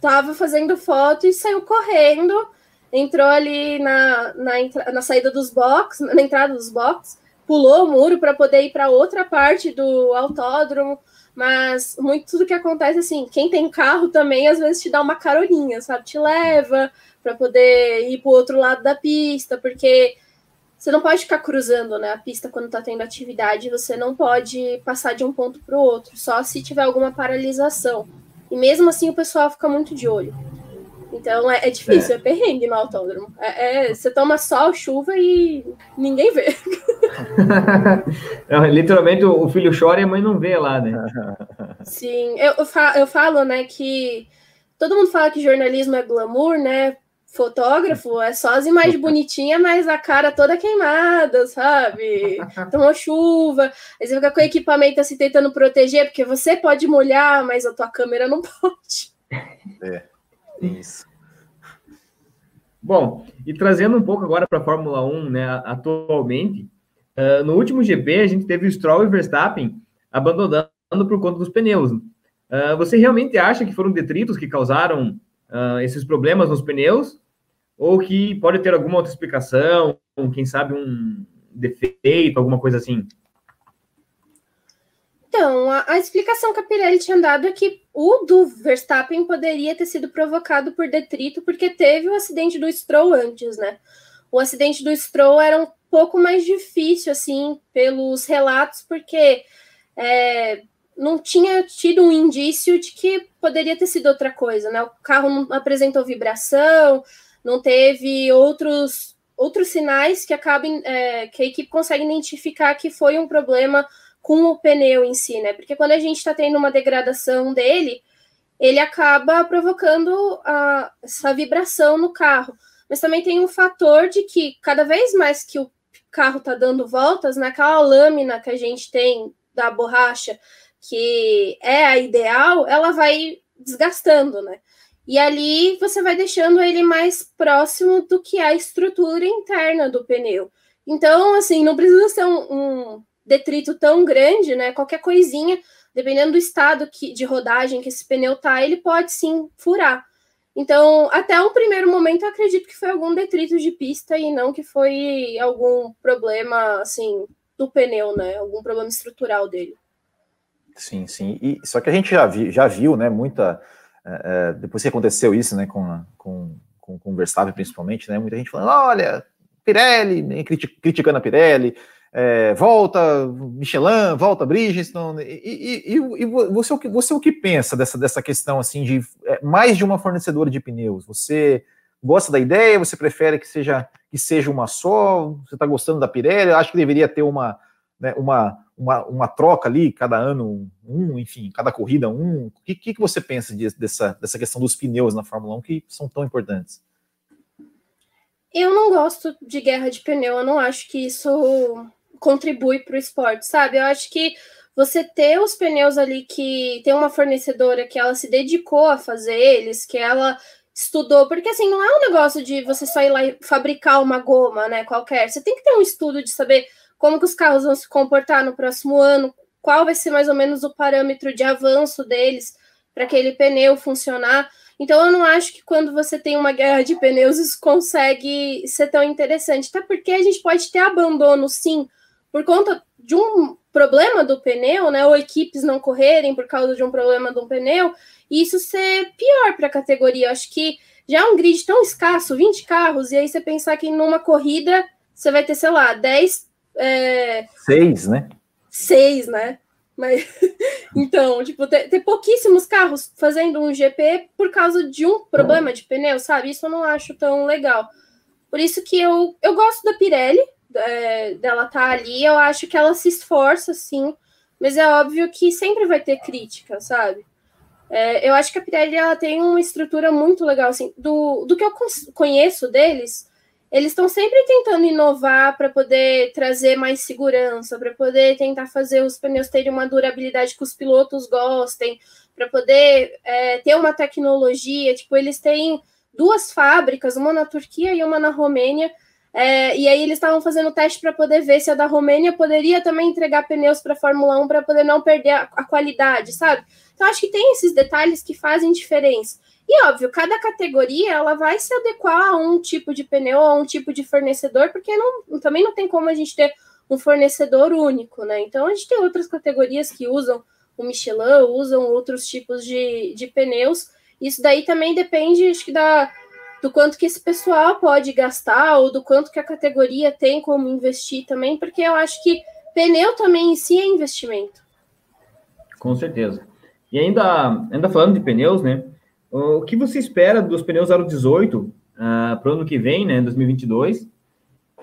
[SPEAKER 2] tava fazendo foto e saiu correndo, entrou ali na, na, na saída dos box, na entrada dos box, pulou o muro para poder ir para outra parte do autódromo. Mas muito tudo que acontece assim, quem tem carro também às vezes te dá uma caroninha, sabe? Te leva para poder ir para o outro lado da pista, porque você não pode ficar cruzando né, a pista quando está tendo atividade, você não pode passar de um ponto para o outro, só se tiver alguma paralisação. E mesmo assim o pessoal fica muito de olho. Então é, é difícil, é. é. perrengue no autódromo. É, é, você toma sol, chuva e ninguém vê. [laughs]
[SPEAKER 3] não, literalmente o filho chora e a mãe não vê lá, né? [laughs]
[SPEAKER 2] Sim, eu, eu, falo, eu falo, né, que todo mundo fala que jornalismo é glamour, né? Fotógrafo é só as imagens [laughs] bonitinhas, mas a cara toda queimada, sabe? Tomou chuva, aí você fica com o equipamento assim tentando proteger, porque você pode molhar, mas a tua câmera não pode.
[SPEAKER 1] É, isso.
[SPEAKER 3] Bom, e trazendo um pouco agora para a Fórmula 1, né, atualmente, uh, no último GP a gente teve o Stroll e Verstappen abandonando por conta dos pneus. Uh, você realmente acha que foram detritos que causaram uh, esses problemas nos pneus? ou que pode ter alguma outra explicação, quem sabe um defeito, alguma coisa assim?
[SPEAKER 2] Então, a, a, explicação que a Pirelli tinha dado é que o do Verstappen poderia ter sido provocado por detrito, porque teve o acidente do Stroll antes, né? O acidente do Stroll era um pouco mais difícil, assim, pelos relatos, porque é, não tinha tido um indício de que poderia ter sido outra coisa, né? O carro não apresentou vibração, não teve outros outros sinais que acabem é, que a equipe consegue identificar que foi um problema com o pneu em si, né? Porque quando a gente está tendo uma degradação dele, ele acaba provocando a, essa vibração no carro. Mas também tem um fator de que cada vez mais que o carro está dando voltas, naquela lâmina que a gente tem da borracha, que é a ideal, ela vai desgastando, né? E ali você vai deixando ele mais próximo do que a estrutura interna do pneu. Então, assim, não precisa ser um, um detrito tão grande, né? Qualquer coisinha, dependendo do estado que, de rodagem que esse pneu tá, ele pode sim furar. Então, até um primeiro momento, eu acredito que foi algum detrito de pista e não que foi algum problema, assim, do pneu, né? Algum problema estrutural dele.
[SPEAKER 1] Sim, sim. E, só que a gente já, vi, já viu, né, muita é, é, depois que aconteceu isso, né, com, com, com, com o Verstappen principalmente, né, muita gente falando, olha, Pirelli, né, criticando a Pirelli, é, volta Michelin, volta Bridgestone, e, e, e, você, o que, você o que pensa dessa, dessa questão, assim, de é, mais de uma fornecedora de pneus? Você gosta da ideia, você prefere que seja, que seja uma só, você está gostando da Pirelli, acho que deveria ter uma, né, uma, uma, uma troca ali, cada ano um, enfim, cada corrida um. O que, que você pensa de, dessa, dessa questão dos pneus na Fórmula 1 que são tão importantes?
[SPEAKER 2] Eu não gosto de guerra de pneu, eu não acho que isso contribui para o esporte, sabe? Eu acho que você ter os pneus ali que tem uma fornecedora que ela se dedicou a fazer eles, que ela estudou, porque assim, não é um negócio de você só ir lá e fabricar uma goma, né, qualquer. Você tem que ter um estudo de saber como que os carros vão se comportar no próximo ano, qual vai ser mais ou menos o parâmetro de avanço deles para aquele pneu funcionar. Então eu não acho que quando você tem uma guerra de pneus isso consegue ser tão interessante, até porque a gente pode ter abandono sim por conta de um problema do pneu, né, ou equipes não correrem por causa de um problema do pneu, e isso ser pior para a categoria. Eu acho que já é um grid tão escasso, 20 carros, e aí você pensar que numa corrida você vai ter, sei lá, 10 é...
[SPEAKER 1] Seis, né?
[SPEAKER 2] Seis, né? Mas [laughs] então, tipo, ter, ter, pouquíssimos carros fazendo um GP por causa de um problema de pneu, sabe? Isso eu não acho tão legal. Por isso que eu, eu gosto da Pirelli, é, dela tá ali, eu acho que ela se esforça, sim, mas é óbvio que sempre vai ter crítica, sabe? É, eu acho que a Pirelli ela tem uma estrutura muito legal, assim, do, do que eu conheço deles, eles estão sempre tentando inovar para poder trazer mais segurança, para poder tentar fazer os pneus terem uma durabilidade que os pilotos gostem, para poder é, ter uma tecnologia. Tipo, eles têm duas fábricas, uma na Turquia e uma na Romênia, É, e aí eles estavam fazendo teste para poder ver se a da Romênia poderia também entregar pneus para a Fórmula 1 para poder não perder a, a, qualidade, sabe? Então acho que tem esses detalhes que fazem diferença. E óbvio, cada categoria ela vai se adequar a um tipo de pneu, a um tipo de fornecedor, porque não, também não tem como a gente ter um fornecedor único, né? Então a gente tem outras categorias que usam o Michelin, usam outros tipos de, de pneus. Isso daí também depende, acho que, da, do quanto que esse pessoal pode gastar, ou do quanto que a categoria tem como investir também, porque eu acho que pneu também em si é investimento.
[SPEAKER 3] Com certeza. E ainda, ainda falando de pneus, né? O que você espera dos pneus 018 uh, para o ano que vem, né? 2022?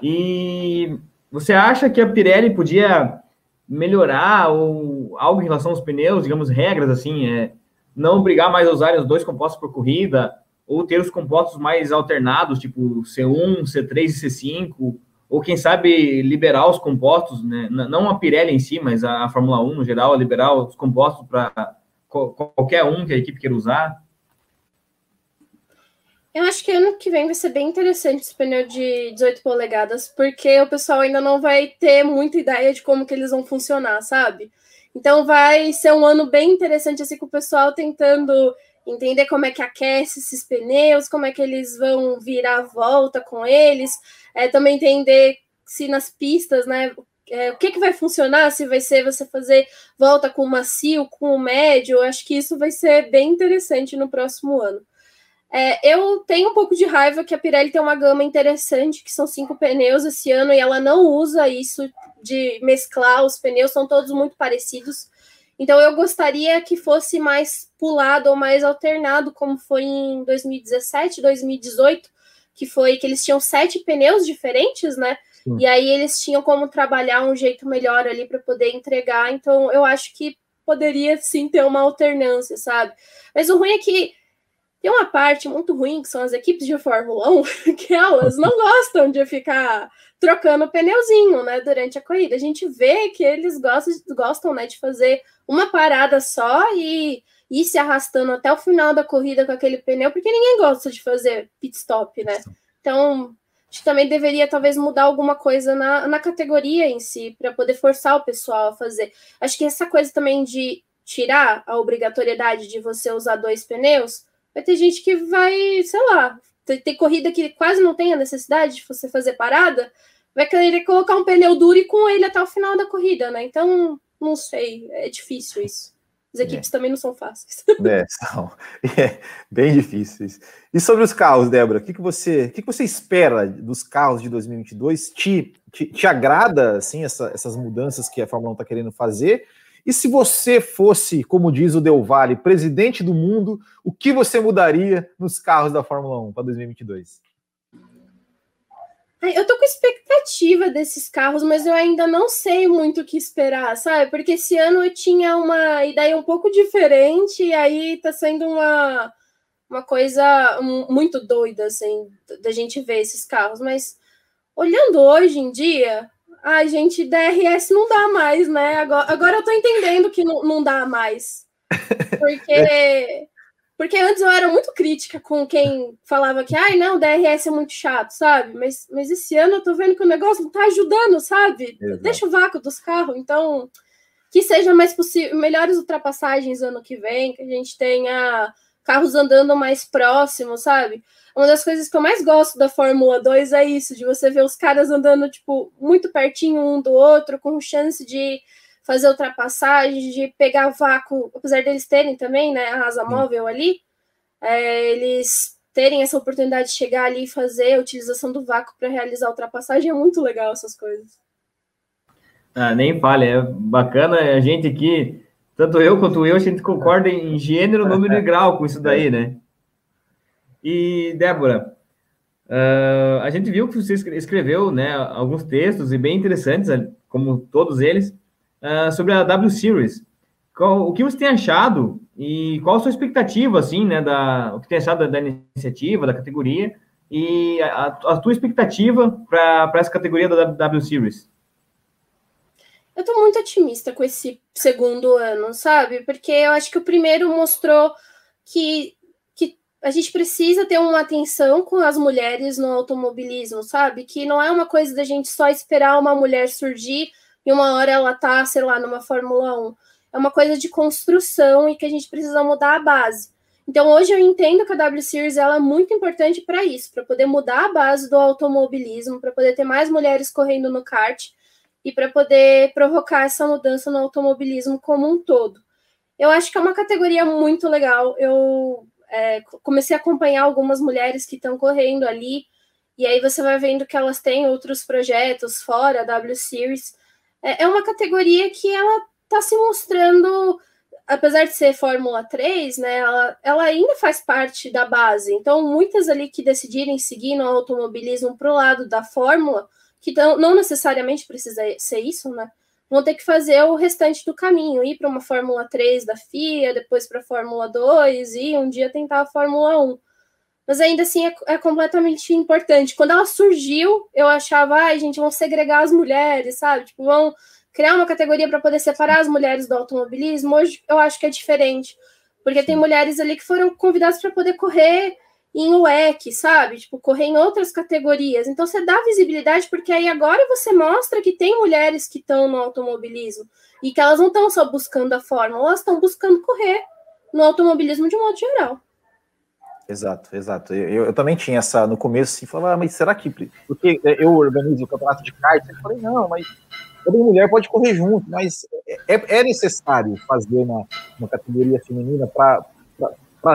[SPEAKER 3] E você acha que a Pirelli podia melhorar ou algo em relação aos pneus, digamos, regras assim, é não obrigar mais a usarem os dois compostos por corrida, ou ter os compostos mais alternados, tipo C1, C3 e C5, ou quem sabe liberar os compostos, né? não a Pirelli em si, mas a, Fórmula 1 no geral, liberar os compostos para qualquer um que a equipe queira usar?
[SPEAKER 2] Eu acho que ano que vem vai ser bem interessante esse pneu de 18 polegadas, porque o pessoal ainda não vai ter muita ideia de como que eles vão funcionar, sabe? Então vai ser um ano bem interessante assim com o pessoal tentando entender como é que aquece esses pneus, como é que eles vão virar a volta com eles, é, também entender se nas pistas, né, é, o que, que vai funcionar, se vai ser você fazer volta com o macio, com o médio, eu acho que isso vai ser bem interessante no próximo ano. É, eu tenho um pouco de raiva que a Pirelli tem uma gama interessante, que são cinco pneus esse ano, e ela não usa isso de mesclar os pneus, são todos muito parecidos. Então eu gostaria que fosse mais pulado ou mais alternado, como foi em 2017, 2018, que foi que eles tinham sete pneus diferentes, né? Sim. E aí eles tinham como trabalhar um jeito melhor ali para poder entregar. Então eu acho que poderia sim ter uma alternância, sabe? Mas o ruim é que tem uma parte muito ruim, que são as equipes de Fórmula 1, [laughs] que elas não gostam de ficar trocando pneuzinho, né, durante a corrida. A gente vê que eles gostam, gostam né, de fazer uma parada só e ir se arrastando até o final da corrida com aquele pneu, porque ninguém gosta de fazer pit stop, né? Então, a gente também deveria talvez mudar alguma coisa na, na categoria em si, para poder forçar o pessoal a fazer. Acho que essa coisa também de tirar a obrigatoriedade de você usar dois pneus vai ter gente que vai, sei lá, ter, ter corrida que quase não tem a necessidade de você fazer parada, vai querer colocar um pneu duro e com ele até o final da corrida, né? Então, não sei, é difícil isso. As é. equipes é. também não são fáceis. [laughs]
[SPEAKER 1] É, são [laughs] é, bem difíceis. E sobre os carros, Débora, o que, que, você, que, que você espera dos carros de 2022? Te, te, te agrada, assim, essa, essas mudanças que a Fórmula 1 está querendo fazer? E se você fosse, como diz o Del Valle, presidente do mundo, o que você mudaria nos carros da Fórmula 1 para 2022?
[SPEAKER 2] Eu tô com expectativa desses carros, mas eu ainda não sei muito o que esperar, sabe? Porque esse ano eu tinha uma ideia um pouco diferente, e aí tá sendo uma, uma coisa muito doida, assim, da gente ver esses carros. Mas olhando hoje em dia, Ai, gente, DRS não dá mais, né? Agora, agora eu tô entendendo que não, não dá mais. [laughs] Porque, porque antes eu era muito crítica com quem falava que, ai, não, DRS é muito chato, sabe? Mas, mas esse ano eu tô vendo que o negócio não tá ajudando, sabe? Exato. Deixa o vácuo dos carros, então que seja mais possível, melhores ultrapassagens ano que vem, que a gente tenha carros andando mais próximos, sabe? Uma das coisas que eu mais gosto da Fórmula 2 é isso, de você ver os caras andando, tipo, muito pertinho um do outro, com chance de fazer ultrapassagem, de pegar vácuo, apesar deles terem também, né, a asa móvel ali, é, eles terem essa oportunidade de chegar ali e fazer a utilização do vácuo para realizar a ultrapassagem, é muito legal essas coisas.
[SPEAKER 3] Ah, nem fale, é bacana a gente aqui, tanto eu quanto eu, a gente concorda em gênero, número e [laughs] grau com isso daí, né? E, Débora, uh, a gente viu que você escreveu né, alguns textos e bem interessantes, como todos eles, uh, sobre a W Series. Qual, o que você tem achado e qual a sua expectativa, assim, né, da, o que tem achado da, da iniciativa, da categoria, e a, a tua expectativa para essa categoria da W Series?
[SPEAKER 2] Eu estou muito otimista com esse segundo ano, sabe? Porque eu acho que o primeiro mostrou que a gente precisa ter uma atenção com as mulheres no automobilismo, sabe? Que não é uma coisa da gente só esperar uma mulher surgir e uma hora ela tá, sei lá, numa Fórmula 1. É uma coisa de construção e que a gente precisa mudar a base. Então, hoje eu entendo que a W Series ela é muito importante para isso, para poder mudar a base do automobilismo, para poder ter mais mulheres correndo no kart e para poder provocar essa mudança no automobilismo como um todo. Eu acho que é uma categoria muito legal. Eu é, comecei a acompanhar algumas mulheres que estão correndo ali, e aí você vai vendo que elas têm outros projetos fora a W Series. É, é uma categoria que ela está se mostrando apesar de ser Fórmula 3, né, ela, ela ainda faz parte da base. Então, muitas ali que decidirem seguir no automobilismo para o lado da Fórmula, que tão, não necessariamente precisa ser isso, né? Vão ter que fazer o restante do caminho, ir para uma Fórmula 3 da FIA, depois para a Fórmula 2 e um dia tentar a Fórmula 1. Mas ainda assim é, é, completamente importante. Quando ela surgiu, eu achava, ai, gente, vão segregar as mulheres, sabe? Tipo, vão criar uma categoria para poder separar as mulheres do automobilismo, hoje eu acho que é diferente. Porque tem mulheres ali que foram convidadas para poder correr em UEC, sabe? Tipo, correr em outras categorias. Então você dá visibilidade, porque aí agora você mostra que tem mulheres que estão no automobilismo e que elas não estão só buscando a fórmula, elas estão buscando correr no automobilismo de modo geral.
[SPEAKER 1] Exato, exato. Eu, eu, também tinha essa no começo, assim, falar, ah, mas será que. Porque eu organizo o campeonato de kart, eu falei, não, mas toda mulher pode correr junto, mas é, é, é necessário fazer uma, uma categoria feminina para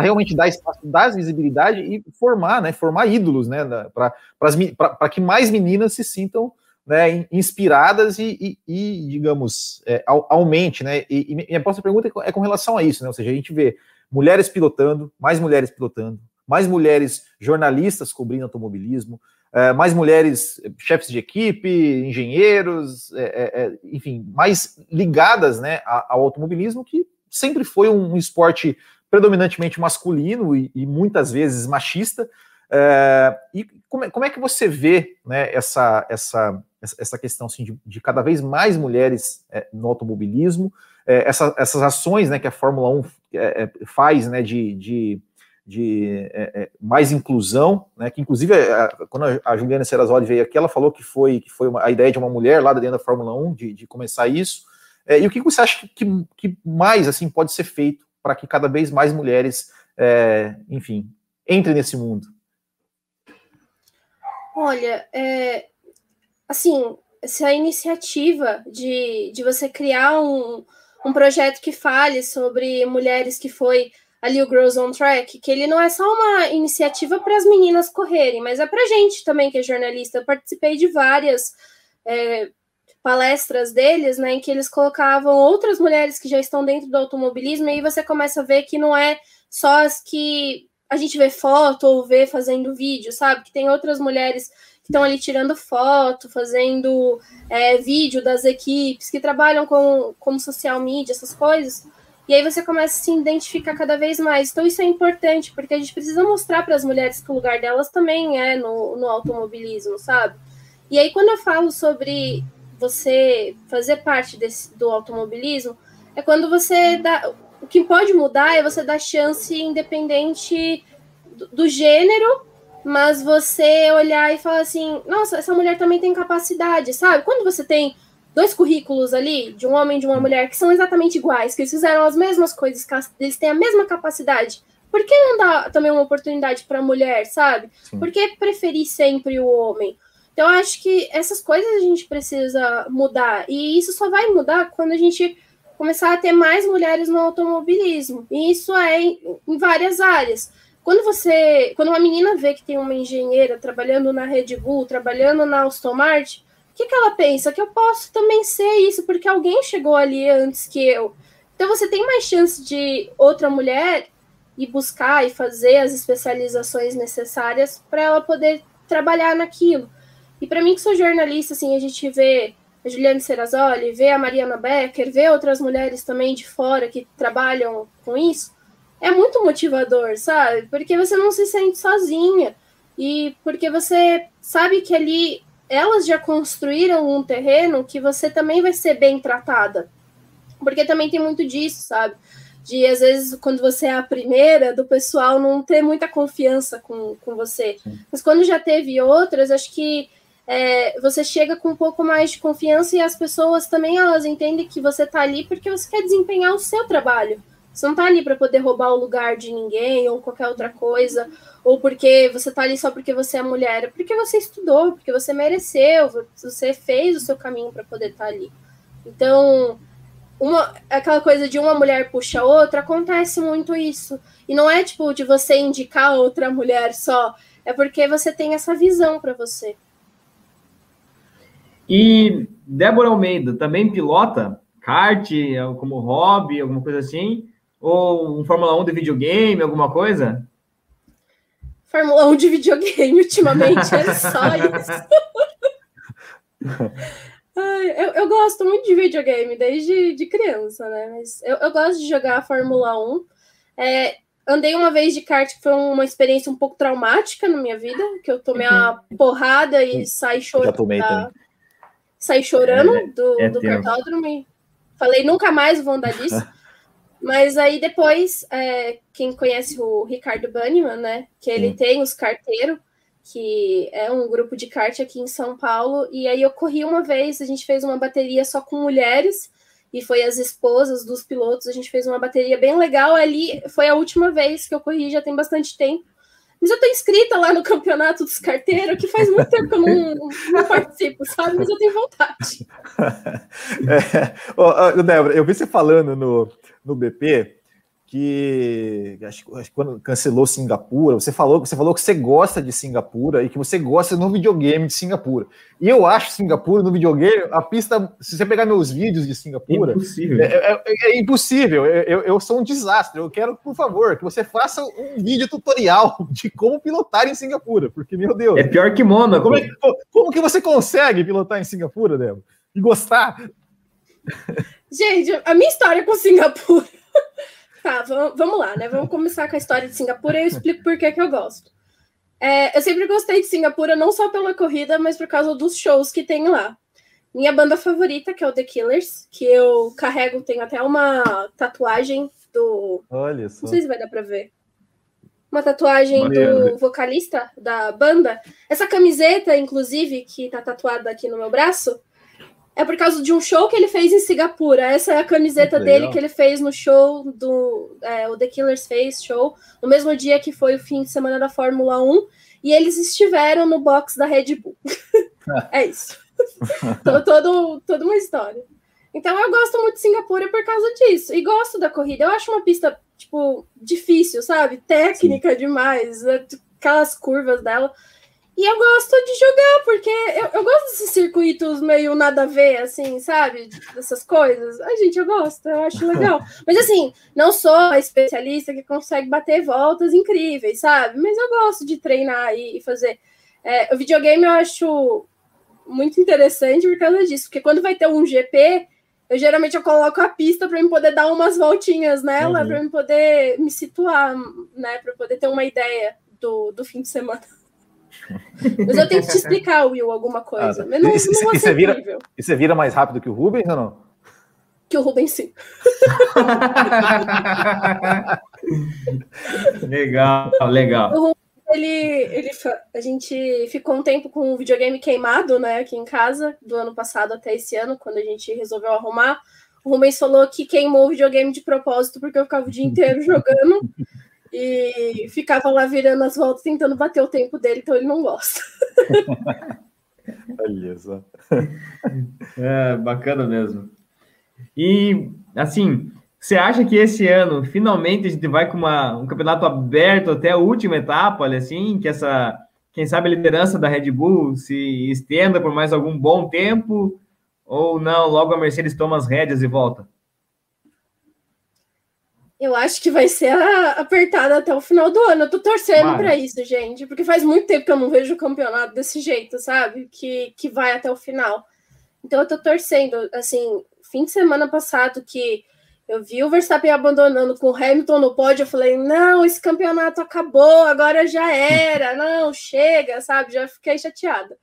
[SPEAKER 1] realmente dar espaço, dar visibilidade e formar, né, formar ídolos, né, para que mais meninas se sintam né, inspiradas e, e, e digamos, é, aumente, né, e, e minha próxima pergunta é com relação a isso, né, ou seja, a gente vê mulheres pilotando, mais mulheres pilotando, mais mulheres jornalistas cobrindo automobilismo, é, mais mulheres chefes de equipe, engenheiros, é, é enfim, mais ligadas né, ao automobilismo, que sempre foi um, esporte predominantemente masculino e, e muitas vezes machista. É, e como é, como é, que você vê né, essa, essa, essa questão assim, de, de cada vez mais mulheres é, no automobilismo, essa, essas ações né, que a Fórmula 1 faz né, de, de de é, é, mais inclusão, né, que inclusive a, quando a Juliana Serrazoli veio aqui, ela falou que foi, que foi uma, a ideia de uma mulher lá dentro da Fórmula 1 de, de começar isso. É, e o que você acha que, que mais assim pode ser feito para que cada vez mais mulheres, é, enfim, entrem nesse mundo?
[SPEAKER 2] Olha, é, assim, essa iniciativa de, de você criar um, um projeto que fale sobre mulheres que foi ali o Girls on Track, que ele não é só uma iniciativa para as meninas correrem, mas é para gente também que é jornalista. Eu participei de várias é, palestras deles, né, em que eles colocavam outras mulheres que já estão dentro do automobilismo, e aí você começa a ver que não é só as que a gente vê foto ou vê fazendo vídeo, sabe? Que tem outras mulheres estão ali tirando foto, fazendo é, vídeo das equipes, que trabalham com, com social media, essas coisas. E aí você começa a se identificar cada vez mais. Então isso é importante, porque a gente precisa mostrar para as mulheres que o lugar delas também é no, no automobilismo, sabe? E aí quando eu falo sobre você fazer parte desse, do automobilismo, é quando você dá. O que pode mudar é você dar chance independente do, do gênero, mas você olhar e falar assim, nossa, essa mulher também tem capacidade, sabe? Quando você tem dois currículos ali, de um homem e de uma mulher, que são exatamente iguais, que eles fizeram as mesmas coisas, que eles têm a mesma capacidade. Por que não dar também uma oportunidade para a mulher, sabe? Sim. Por que preferir sempre o homem? Então, eu acho que essas coisas a gente precisa mudar. E isso só vai mudar quando a gente começar a ter mais mulheres no automobilismo. E isso é em, em várias áreas. Quando você, quando uma menina vê que tem uma engenheira trabalhando na Red Bull, trabalhando na Aston Martin, que, que ela pensa? Que eu posso também ser isso, porque alguém chegou ali antes que eu. Então você tem mais chance de outra mulher ir buscar e fazer as especializações necessárias para ela poder trabalhar naquilo. E para mim, que sou jornalista, assim, a gente vê a Juliane Serrazoli, vê a Mariana Becker, vê outras mulheres também de fora que trabalham com isso, é muito motivador, sabe? Porque você não se sente sozinha. E porque você sabe que ali elas já construíram um terreno que você também vai ser bem tratada. Porque também tem muito disso, sabe? de às vezes quando você é a primeira, do pessoal não ter muita confiança com, com você. Sim. Mas quando já teve outras, acho que é, você chega com um pouco mais de confiança e as pessoas também elas entendem que você está ali porque você quer desempenhar o seu trabalho. Você não está ali para poder roubar o lugar de ninguém ou qualquer outra coisa, ou porque você está ali só porque você é mulher, é porque você estudou, porque você mereceu, você fez o seu caminho para poder estar tá ali. Então, uma, aquela coisa de uma mulher puxa a outra, acontece muito isso. E não é tipo de você indicar outra mulher só, é porque você tem essa visão para você.
[SPEAKER 3] E Débora Almeida também pilota kart como hobby, alguma coisa assim? Ou um Fórmula 1 de videogame, alguma coisa?
[SPEAKER 2] Fórmula 1 de videogame, [laughs] ultimamente, é só isso. [laughs] Ai, eu, eu gosto muito de videogame desde de criança, né? Mas eu, eu gosto de jogar a Fórmula 1. É, andei uma vez de kart que foi uma experiência um pouco traumática na minha vida, que eu tomei uma uhum. porrada e saí chorando. Já tomei também. Saí chorando é, do, é do cartódromo. Falei, nunca mais vou andar disso. [laughs] Mas aí depois, é, quem conhece o Ricardo Banniman, né? Que ele Sim. tem os carteiros que é um grupo de kart aqui em São Paulo, e aí eu corri uma vez, a gente fez uma bateria só com mulheres, e foi as esposas dos pilotos, a gente fez uma bateria bem legal ali, foi a última vez que eu corri, já tem bastante tempo, mas eu tô inscrita lá no campeonato dos carteiros, que faz muito tempo que eu não, não participo, sabe? Mas eu tenho vontade. [laughs]
[SPEAKER 1] É, oh, Débora, eu vi você falando no, no BP que acho, acho que quando cancelou Singapura, você falou, você falou que você gosta de Singapura e que você gosta no videogame de Singapura. E eu acho Singapura no videogame, a pista, se você pegar meus vídeos de Singapura, impossível. É, é, é, é impossível. Eu, eu, sou um desastre. Eu quero, por favor, que você faça um vídeo tutorial [laughs] de como pilotar em Singapura, porque meu Deus.
[SPEAKER 3] É pior que Mônaco.
[SPEAKER 1] Como, é, como que você consegue pilotar em Singapura, Débora? E gostar?
[SPEAKER 2] Gente, a minha história com Singapura Tá, vamos lá, né? Vamos começar com a história de Singapura e eu explico por que, que eu gosto. É, eu sempre gostei de Singapura, não só pela corrida, mas por causa dos shows que tem lá. Minha banda favorita, que é o The Killers, que eu carrego, tenho até uma tatuagem do.
[SPEAKER 1] Olha só.
[SPEAKER 2] Não sei se vai dar pra ver. Uma tatuagem do vocalista da banda. Essa camiseta, inclusive, que tá tatuada aqui no meu braço, é por causa de um show que ele fez em Singapura. Essa é a camiseta dele que ele fez no show do é, o The Killers fez show no mesmo dia que foi o fim de semana da Fórmula 1 e eles estiveram no box da Red Bull. [laughs] é isso. todo, toda uma história. Então eu gosto muito de Singapura por causa disso. E gosto da corrida. Eu acho uma pista, tipo, difícil, sabe? Técnica Sim. demais. Aquelas curvas dela. E eu gosto de jogar, porque eu, eu gosto desses circuitos meio nada a ver, assim, sabe? Dessas coisas. Ai, gente, eu gosto, eu acho legal. [laughs] Mas assim, não sou a especialista que consegue bater voltas incríveis, sabe? Mas eu gosto de treinar e fazer. É, o videogame eu acho muito interessante por causa disso, porque quando vai ter um GP, eu geralmente eu coloco a pista para eu poder dar umas voltinhas nela, uhum. para eu poder me situar, né? Para poder ter uma ideia do, do fim de semana. Mas eu tenho que te explicar, Will, alguma coisa. Ah, tá. Mas não, e, não
[SPEAKER 1] vou ser vira, E você vira mais rápido que o Rubens ou não?
[SPEAKER 2] Que o Rubens, sim. [laughs]
[SPEAKER 3] legal, legal.
[SPEAKER 2] O Rubens, ele, ele, a gente ficou um tempo com o videogame queimado, né, aqui em casa, do ano passado até esse ano, quando a gente resolveu arrumar. O Rubens falou que queimou o videogame de propósito porque eu ficava o dia inteiro jogando e ficava lá virando as voltas tentando bater o tempo dele, então ele não gosta. [laughs]
[SPEAKER 1] Olha só. [laughs]
[SPEAKER 3] É, bacana mesmo. E, assim, você acha que esse ano, finalmente, a gente vai com uma, um campeonato aberto até a última etapa, olha assim, que essa, quem sabe, a liderança da Red Bull se estenda por mais algum bom tempo, ou não, logo a Mercedes toma as rédeas e volta?
[SPEAKER 2] Eu acho que vai ser apertada até o final do ano. Eu tô torcendo para isso, gente, porque faz muito tempo que eu não vejo o campeonato desse jeito, sabe? Que, que vai até o final. Então eu tô torcendo, assim, fim de semana passado que eu vi o Verstappen abandonando com o Hamilton no pódio, eu falei: "Não, esse campeonato acabou, agora já era. [laughs] Não, chega", sabe? Já fiquei chateada.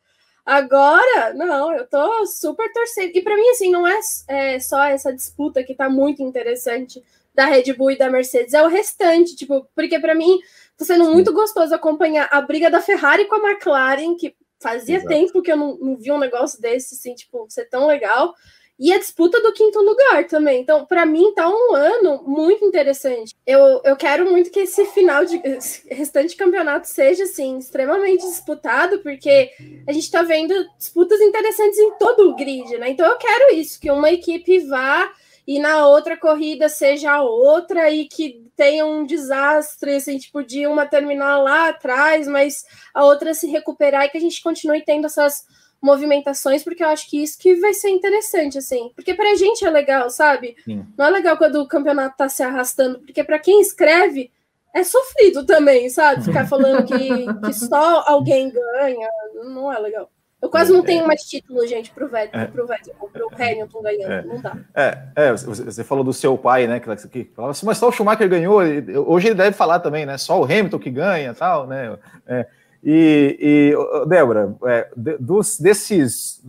[SPEAKER 2] Agora, não, eu tô super torcendo. E para mim assim, não é, é só essa disputa que tá muito interessante da Red Bull e da Mercedes, é o restante, tipo, porque para mim tá sendo muito gostoso acompanhar a briga da Ferrari com a McLaren, que fazia Exato. tempo que eu não, não vi um negócio desse, assim, tipo, ser tão legal e a disputa do quinto lugar também. Então, para mim, tá um ano muito interessante. Eu, eu quero muito que esse final de esse restante campeonato seja assim extremamente disputado, porque a gente tá vendo disputas interessantes em todo o grid, né? Então eu quero isso, que uma equipe vá e na outra corrida seja a outra e que tenha um desastre, assim, tipo, de uma terminar lá atrás, mas a outra se recuperar e que a gente continue tendo essas movimentações, porque eu acho que isso que vai ser interessante, assim. Porque pra gente é legal, sabe? Sim. Não é legal quando o campeonato tá se arrastando, porque para quem escreve é sofrido também, sabe? Ficar falando que, [laughs] que só alguém ganha, não é legal. Eu quase não é. tenho mais título, gente, pro Vettel, é. pro Vettel, pro Hamilton ganhando, é. não dá. É,
[SPEAKER 1] é você falou do seu pai, né, que, que falava assim, mas só o Schumacher ganhou, hoje ele deve falar também, né, só o Hamilton que ganha, tal, né, é, e, e Débora, é, dos, desses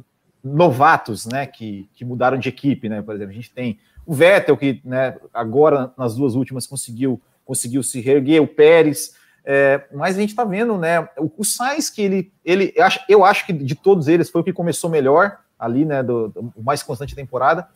[SPEAKER 1] novatos né, que, que mudaram de equipe, né? Por exemplo, a gente tem o Vettel, que né, agora nas duas últimas conseguiu, conseguiu se reerguer, o Pérez. É, mas a gente está vendo, né? O, o Sainz, que ele, ele eu acho, eu acho que de todos eles foi o que começou melhor ali, né? Do, do mais constante temporada,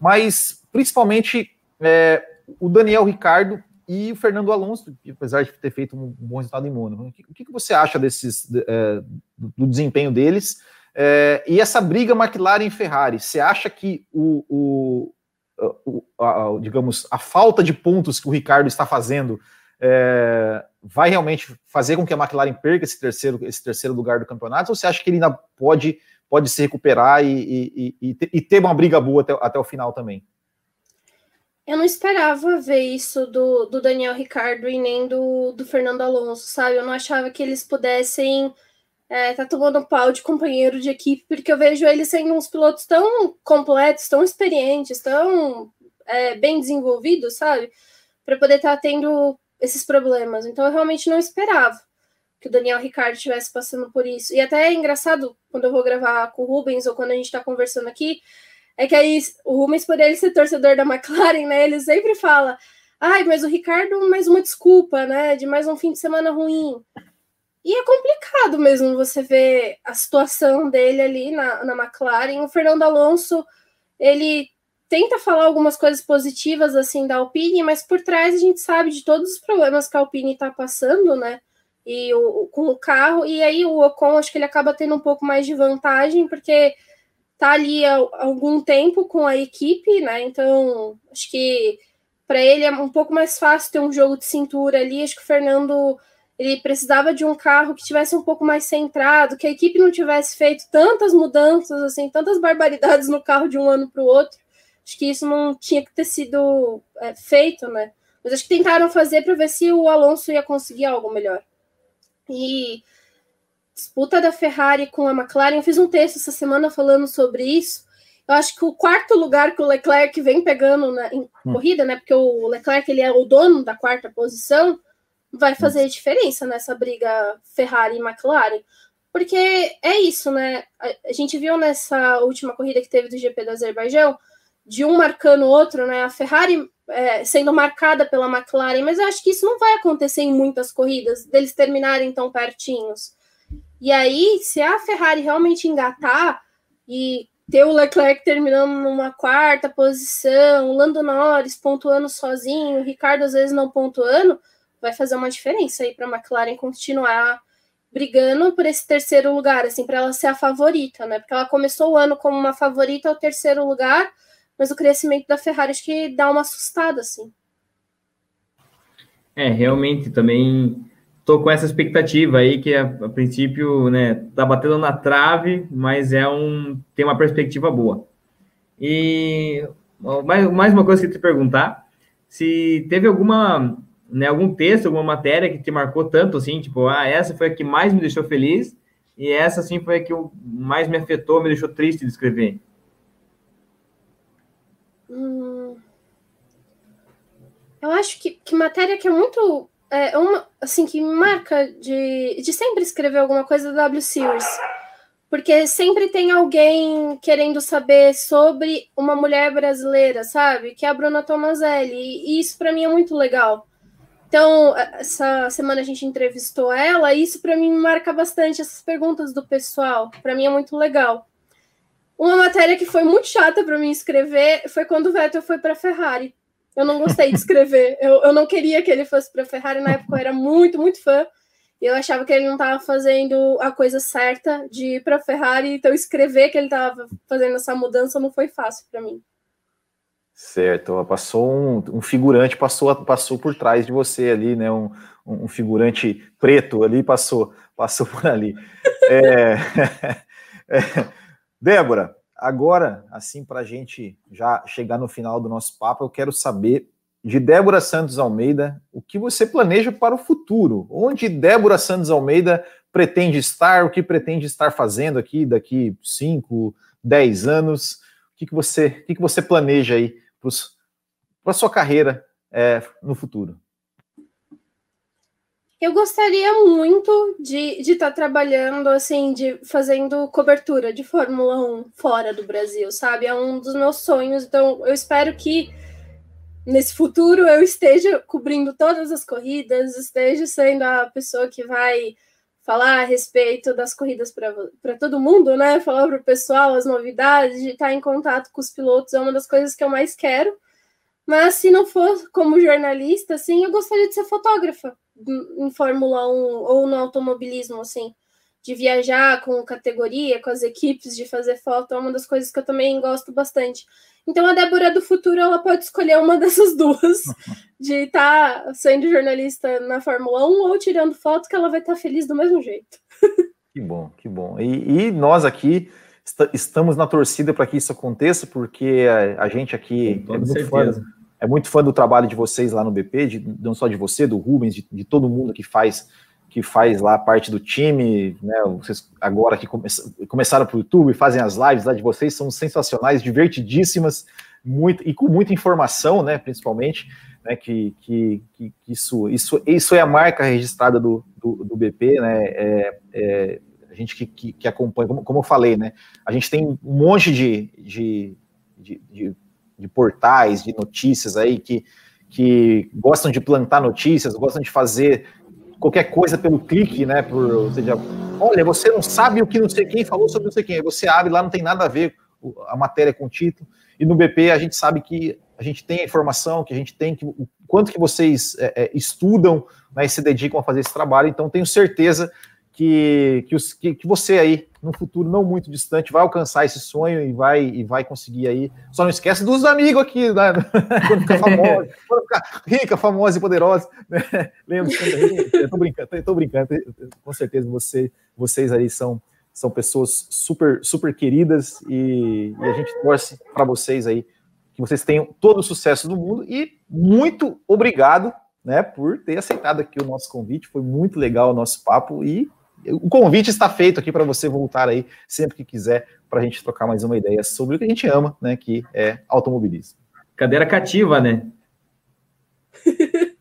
[SPEAKER 1] mas principalmente é, o Daniel Ricardo e o Fernando Alonso, apesar de ter feito um bom resultado em Mônaco. O que, você acha desses, é, do desempenho deles? É, e essa briga McLaren e Ferrari, você acha que o, o, o a, digamos, a falta de pontos que o Ricardo está fazendo é, vai realmente fazer com que a McLaren perca esse terceiro, esse terceiro lugar do campeonato? Ou você acha que ele ainda pode, pode se recuperar e, e, e, ter uma briga boa até, até o final também?
[SPEAKER 2] Eu não esperava ver isso do, do Daniel Ricardo e nem do, do Fernando Alonso, sabe? Eu não achava que eles pudessem é, tá tomando pau de companheiro de equipe, porque eu vejo eles sendo uns pilotos tão completos, tão experientes, tão é, bem desenvolvidos, sabe? Para poder estar tá tendo esses problemas. Então eu realmente não esperava que o Daniel Ricardo estivesse passando por isso. E até é engraçado quando eu vou gravar com o Rubens ou quando a gente está conversando aqui, é que aí o Rubens, por ele ser torcedor da McLaren, né? Ele sempre fala: ai, mas o Ricardo, mais uma desculpa, né? De mais um fim de semana ruim. E é complicado mesmo você ver a situação dele ali na, na McLaren. O Fernando Alonso, ele tenta falar algumas coisas positivas assim da Alpine, mas por trás a gente sabe de todos os problemas que a Alpine está passando, né? E o, com o carro, e aí o Ocon acho que ele acaba tendo um pouco mais de vantagem, porque tá ali há algum tempo com a equipe, né? Então, acho que para ele é um pouco mais fácil ter um jogo de cintura ali. Acho que o Fernando ele precisava de um carro que tivesse um pouco mais centrado, que a equipe não tivesse feito tantas mudanças, assim, tantas barbaridades no carro de um ano para o outro. Acho que isso não tinha que ter sido é, feito, né? Mas acho que tentaram fazer para ver se o Alonso ia conseguir algo melhor. E disputa da Ferrari com a McLaren. Eu fiz um texto essa semana falando sobre isso. Eu acho que o quarto lugar que o Leclerc vem pegando na, em hum. corrida, né? Porque o Leclerc ele é o dono da quarta posição, vai hum. fazer diferença nessa briga Ferrari e McLaren. Porque é isso, né? A, a gente viu nessa última corrida que teve do GP do Azerbaijão, de um marcando o outro, né? A Ferrari é, sendo marcada pela McLaren, mas eu acho que isso não vai acontecer em muitas corridas, deles terminarem tão pertinhos. E aí, se a Ferrari realmente engatar e ter o Leclerc terminando numa quarta posição, o Lando Norris pontuando sozinho, o Ricardo às vezes não pontuando, vai fazer uma diferença aí para a McLaren continuar brigando por esse terceiro lugar, assim, para ela ser a favorita, né? Porque ela começou o ano como uma favorita ao terceiro lugar, mas o crescimento da Ferrari acho que dá uma assustada, assim.
[SPEAKER 3] É, realmente também tô com essa expectativa aí que a, a, princípio, né, tá batendo na trave, mas é um tem uma perspectiva boa. E mais, mais uma coisa que te perguntar, se teve alguma, né, algum texto, alguma matéria que te marcou tanto assim, tipo, ah, essa foi a que mais me deixou feliz e essa assim foi a que mais me afetou, me deixou triste de escrever.
[SPEAKER 2] Hum, eu acho que, que matéria que é muito é uma assim que marca de, de sempre escrever alguma coisa da W Series. porque sempre tem alguém querendo saber sobre uma mulher brasileira, sabe? Que é a Bruna Tomazelli. E isso para mim é muito legal. Então, essa semana a gente entrevistou ela, e isso para mim marca bastante essas perguntas do pessoal. Para mim é muito legal. Uma matéria que foi muito chata para mim escrever foi quando o Vettel foi para a Ferrari. Eu não gostei de escrever. [laughs] eu, eu não queria que ele fosse para a Ferrari. Na época eu era muito, muito fã. E eu achava que ele não estava fazendo a coisa certa de ir para a Ferrari. Então escrever que ele estava fazendo essa mudança não foi fácil para mim.
[SPEAKER 1] Certo, passou um, um, figurante passou passou por trás de você ali, né? Um, um figurante preto ali passou passou por ali. é, [laughs] é, Débora, agora assim para a gente já chegar no final do nosso papo, eu quero saber de Débora Santos Almeida o que você planeja para o futuro, onde Débora Santos Almeida pretende estar, o que pretende estar fazendo aqui daqui 5, 10 anos, o que, que você o que, que você planeja aí para a sua carreira é, no futuro?
[SPEAKER 2] Eu gostaria muito de estar tá trabalhando, assim, de fazendo cobertura de Fórmula 1 fora do Brasil, sabe? É um dos meus sonhos. Então, eu espero que nesse futuro eu esteja cobrindo todas as corridas, esteja sendo a pessoa que vai falar a respeito das corridas para todo mundo, né? Falar para o pessoal as novidades, de estar em contato com os pilotos é uma das coisas que eu mais quero. Mas se não for como jornalista, assim, eu gostaria de ser fotógrafa em Fórmula 1 ou no automobilismo, assim, de viajar com categoria, com as equipes, de fazer foto, é uma das coisas que eu também gosto bastante. Então a Débora do futuro ela pode escolher uma [laughs] dessas duas, de estar tá sendo jornalista na Fórmula 1 ou tirando foto, que ela vai estar tá feliz do mesmo jeito.
[SPEAKER 1] Que bom, que bom. E, e nós aqui est estamos na torcida para que isso aconteça, porque a, a gente aqui é muito, fã, é muito, fã, do trabalho de vocês lá no BP, de, não só de você, do Rubens, de, de todo mundo que faz que faz lá parte do time, né? Vocês agora que come começaram para o YouTube, fazem as lives lá de vocês, são sensacionais, divertidíssimas, muito, e com muita informação, né? Principalmente, né? Que, que, que isso, isso, isso é a marca registrada do, do, do BP, né? É, é, a gente que, que, que acompanha, como, como, eu falei, né? A gente tem um monte de, de, de, de, de portais, de notícias aí que, que gostam de plantar notícias, gostam de fazer qualquer coisa pelo clique, né? Por, ou seja, olha, você não sabe o que não sei quem falou sobre não sei quem. Aí você abre lá, não tem nada a ver a matéria com o título. E no BP a gente sabe que a gente tem a informação, que a gente tem que o quanto que vocês é, é, estudam né, e se dedicam a fazer esse trabalho. Então tenho certeza que, que, os, que, que, você aí, no futuro não muito distante, vai alcançar esse sonho e vai, e vai conseguir aí. Só não esquece dos amigos aqui, né? [laughs] quando ficar famosa, quando ficar rica, famosa e poderosa. Né? [laughs] Lembra? Eu tô brincando, tô brincando, com certeza você, vocês aí são, são pessoas super, super queridas e, e a gente torce para vocês aí que vocês tenham todo o sucesso do mundo e muito obrigado né, por ter aceitado aqui o nosso convite. Foi muito legal o nosso papo e o convite está feito aqui para você voltar aí sempre que quiser para a gente trocar mais uma ideia sobre o que a gente ama, né? Que é automobilismo.
[SPEAKER 3] Cadeira cativa, né? [laughs]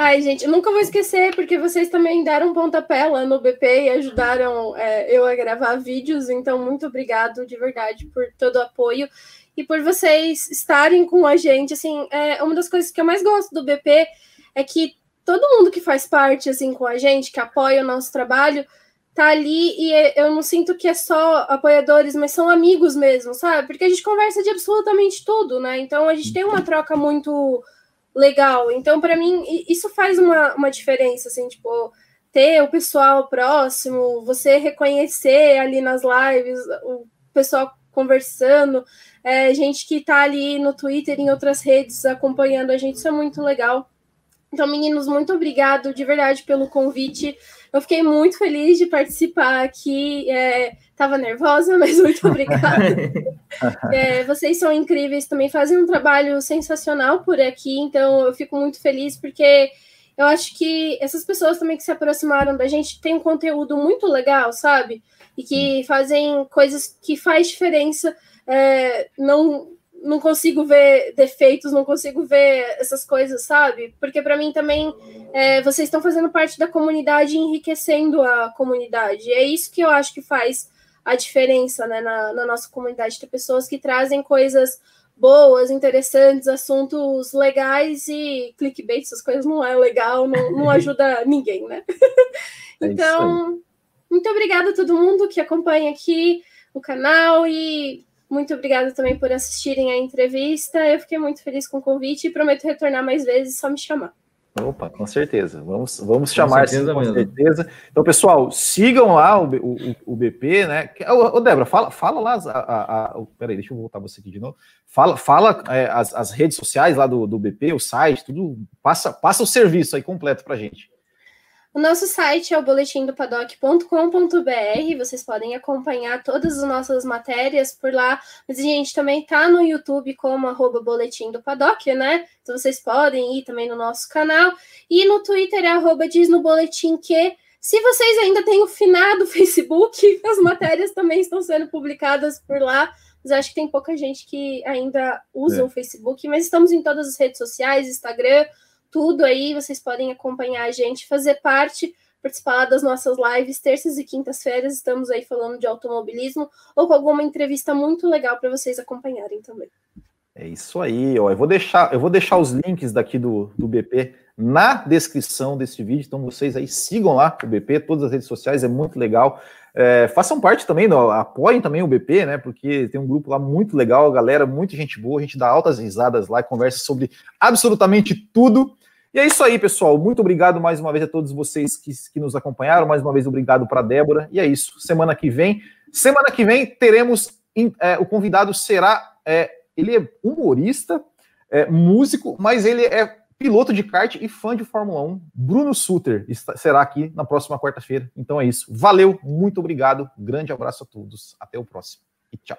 [SPEAKER 2] Ai, gente, eu nunca vou esquecer, porque vocês também deram pontapé lá no BP e ajudaram é, eu a gravar vídeos, então muito obrigado de verdade por todo o apoio e por vocês estarem com a gente. Assim, é uma das coisas que eu mais gosto do BP é que todo mundo que faz parte assim com a gente, que apoia o nosso trabalho, tá ali e é, eu não sinto que é só apoiadores, mas são amigos mesmo, sabe? Porque a gente conversa de absolutamente tudo, né? Então a gente tem uma troca muito legal. Então, para mim, isso faz uma, uma diferença, assim, tipo, ter o pessoal próximo, você reconhecer ali nas lives o pessoal conversando, é, gente que tá ali no Twitter, em outras redes, acompanhando a gente, isso é muito legal. Então, meninos, muito obrigado de verdade pelo convite. Eu fiquei muito feliz de participar aqui. Estava é, nervosa, [laughs] mas muito obrigada. [laughs] é, vocês são incríveis, também fazem um trabalho sensacional por aqui, então eu fico muito feliz porque eu acho que essas pessoas também que se aproximaram da gente têm um conteúdo muito legal, sabe? E que fazem coisas que faz diferença. É, não não consigo ver defeitos, não consigo ver essas coisas, sabe? Porque para mim também é, vocês estão fazendo parte da comunidade e enriquecendo a comunidade. É isso que eu acho que faz a diferença né, na, na nossa comunidade. Tem pessoas que trazem coisas boas, interessantes, assuntos legais e clickbait, essas coisas não é legal, não, não [laughs] ajuda ninguém, né? É então, muito obrigada a todo mundo que acompanha aqui o canal e muito obrigada também por assistirem a entrevista. Eu fiquei muito feliz com o convite e prometo retornar mais vezes, só me chamar.
[SPEAKER 1] Opa, com certeza. Vamos, vamos chamar com certeza. Sim, com certeza. Então, pessoal, sigam lá o, o, o BP, né? Ô, Débora, fala, fala lá. A, a, a, peraí, deixa eu voltar você aqui de novo. Fala, fala é, as, as redes sociais lá do, do BP, o site, tudo. Passa, passa o serviço aí completo pra gente.
[SPEAKER 2] O nosso site é o boletimdopadoc.com.br. Vocês podem acompanhar todas as nossas matérias por lá. Mas a gente também tá no YouTube como arroba boletim do né? Então vocês podem ir também no nosso canal. E no Twitter é arroba diz no boletim que. Se vocês ainda têm o finado Facebook, [laughs] as matérias também estão sendo publicadas por lá. Mas acho que tem pouca gente que ainda usa é. o Facebook. Mas estamos em todas as redes sociais, Instagram, tudo aí, vocês podem acompanhar a gente, fazer parte, participar das nossas lives, terças e quintas-feiras, estamos aí falando de automobilismo, ou com alguma entrevista muito legal para vocês acompanharem também.
[SPEAKER 1] É isso aí, ó. Eu vou deixar, eu vou deixar os links daqui do, do BP na descrição desse vídeo, então vocês aí sigam lá o BP, todas as redes sociais, é muito legal. É, façam parte também, apoiem também o BP, né? Porque tem um grupo lá muito legal, galera, muita gente boa, a gente dá altas risadas lá, conversa sobre absolutamente tudo. E é isso aí, pessoal. Muito obrigado mais uma vez a todos vocês que, que nos acompanharam. Mais uma vez, obrigado para Débora. E é isso. Semana que vem, semana que vem teremos é, o convidado será é, ele é humorista, é, músico, mas ele é piloto de kart e fã de Fórmula 1. Bruno Suter será aqui na próxima quarta-feira. Então é isso. Valeu, muito obrigado. Grande abraço a todos. Até o próximo e tchau.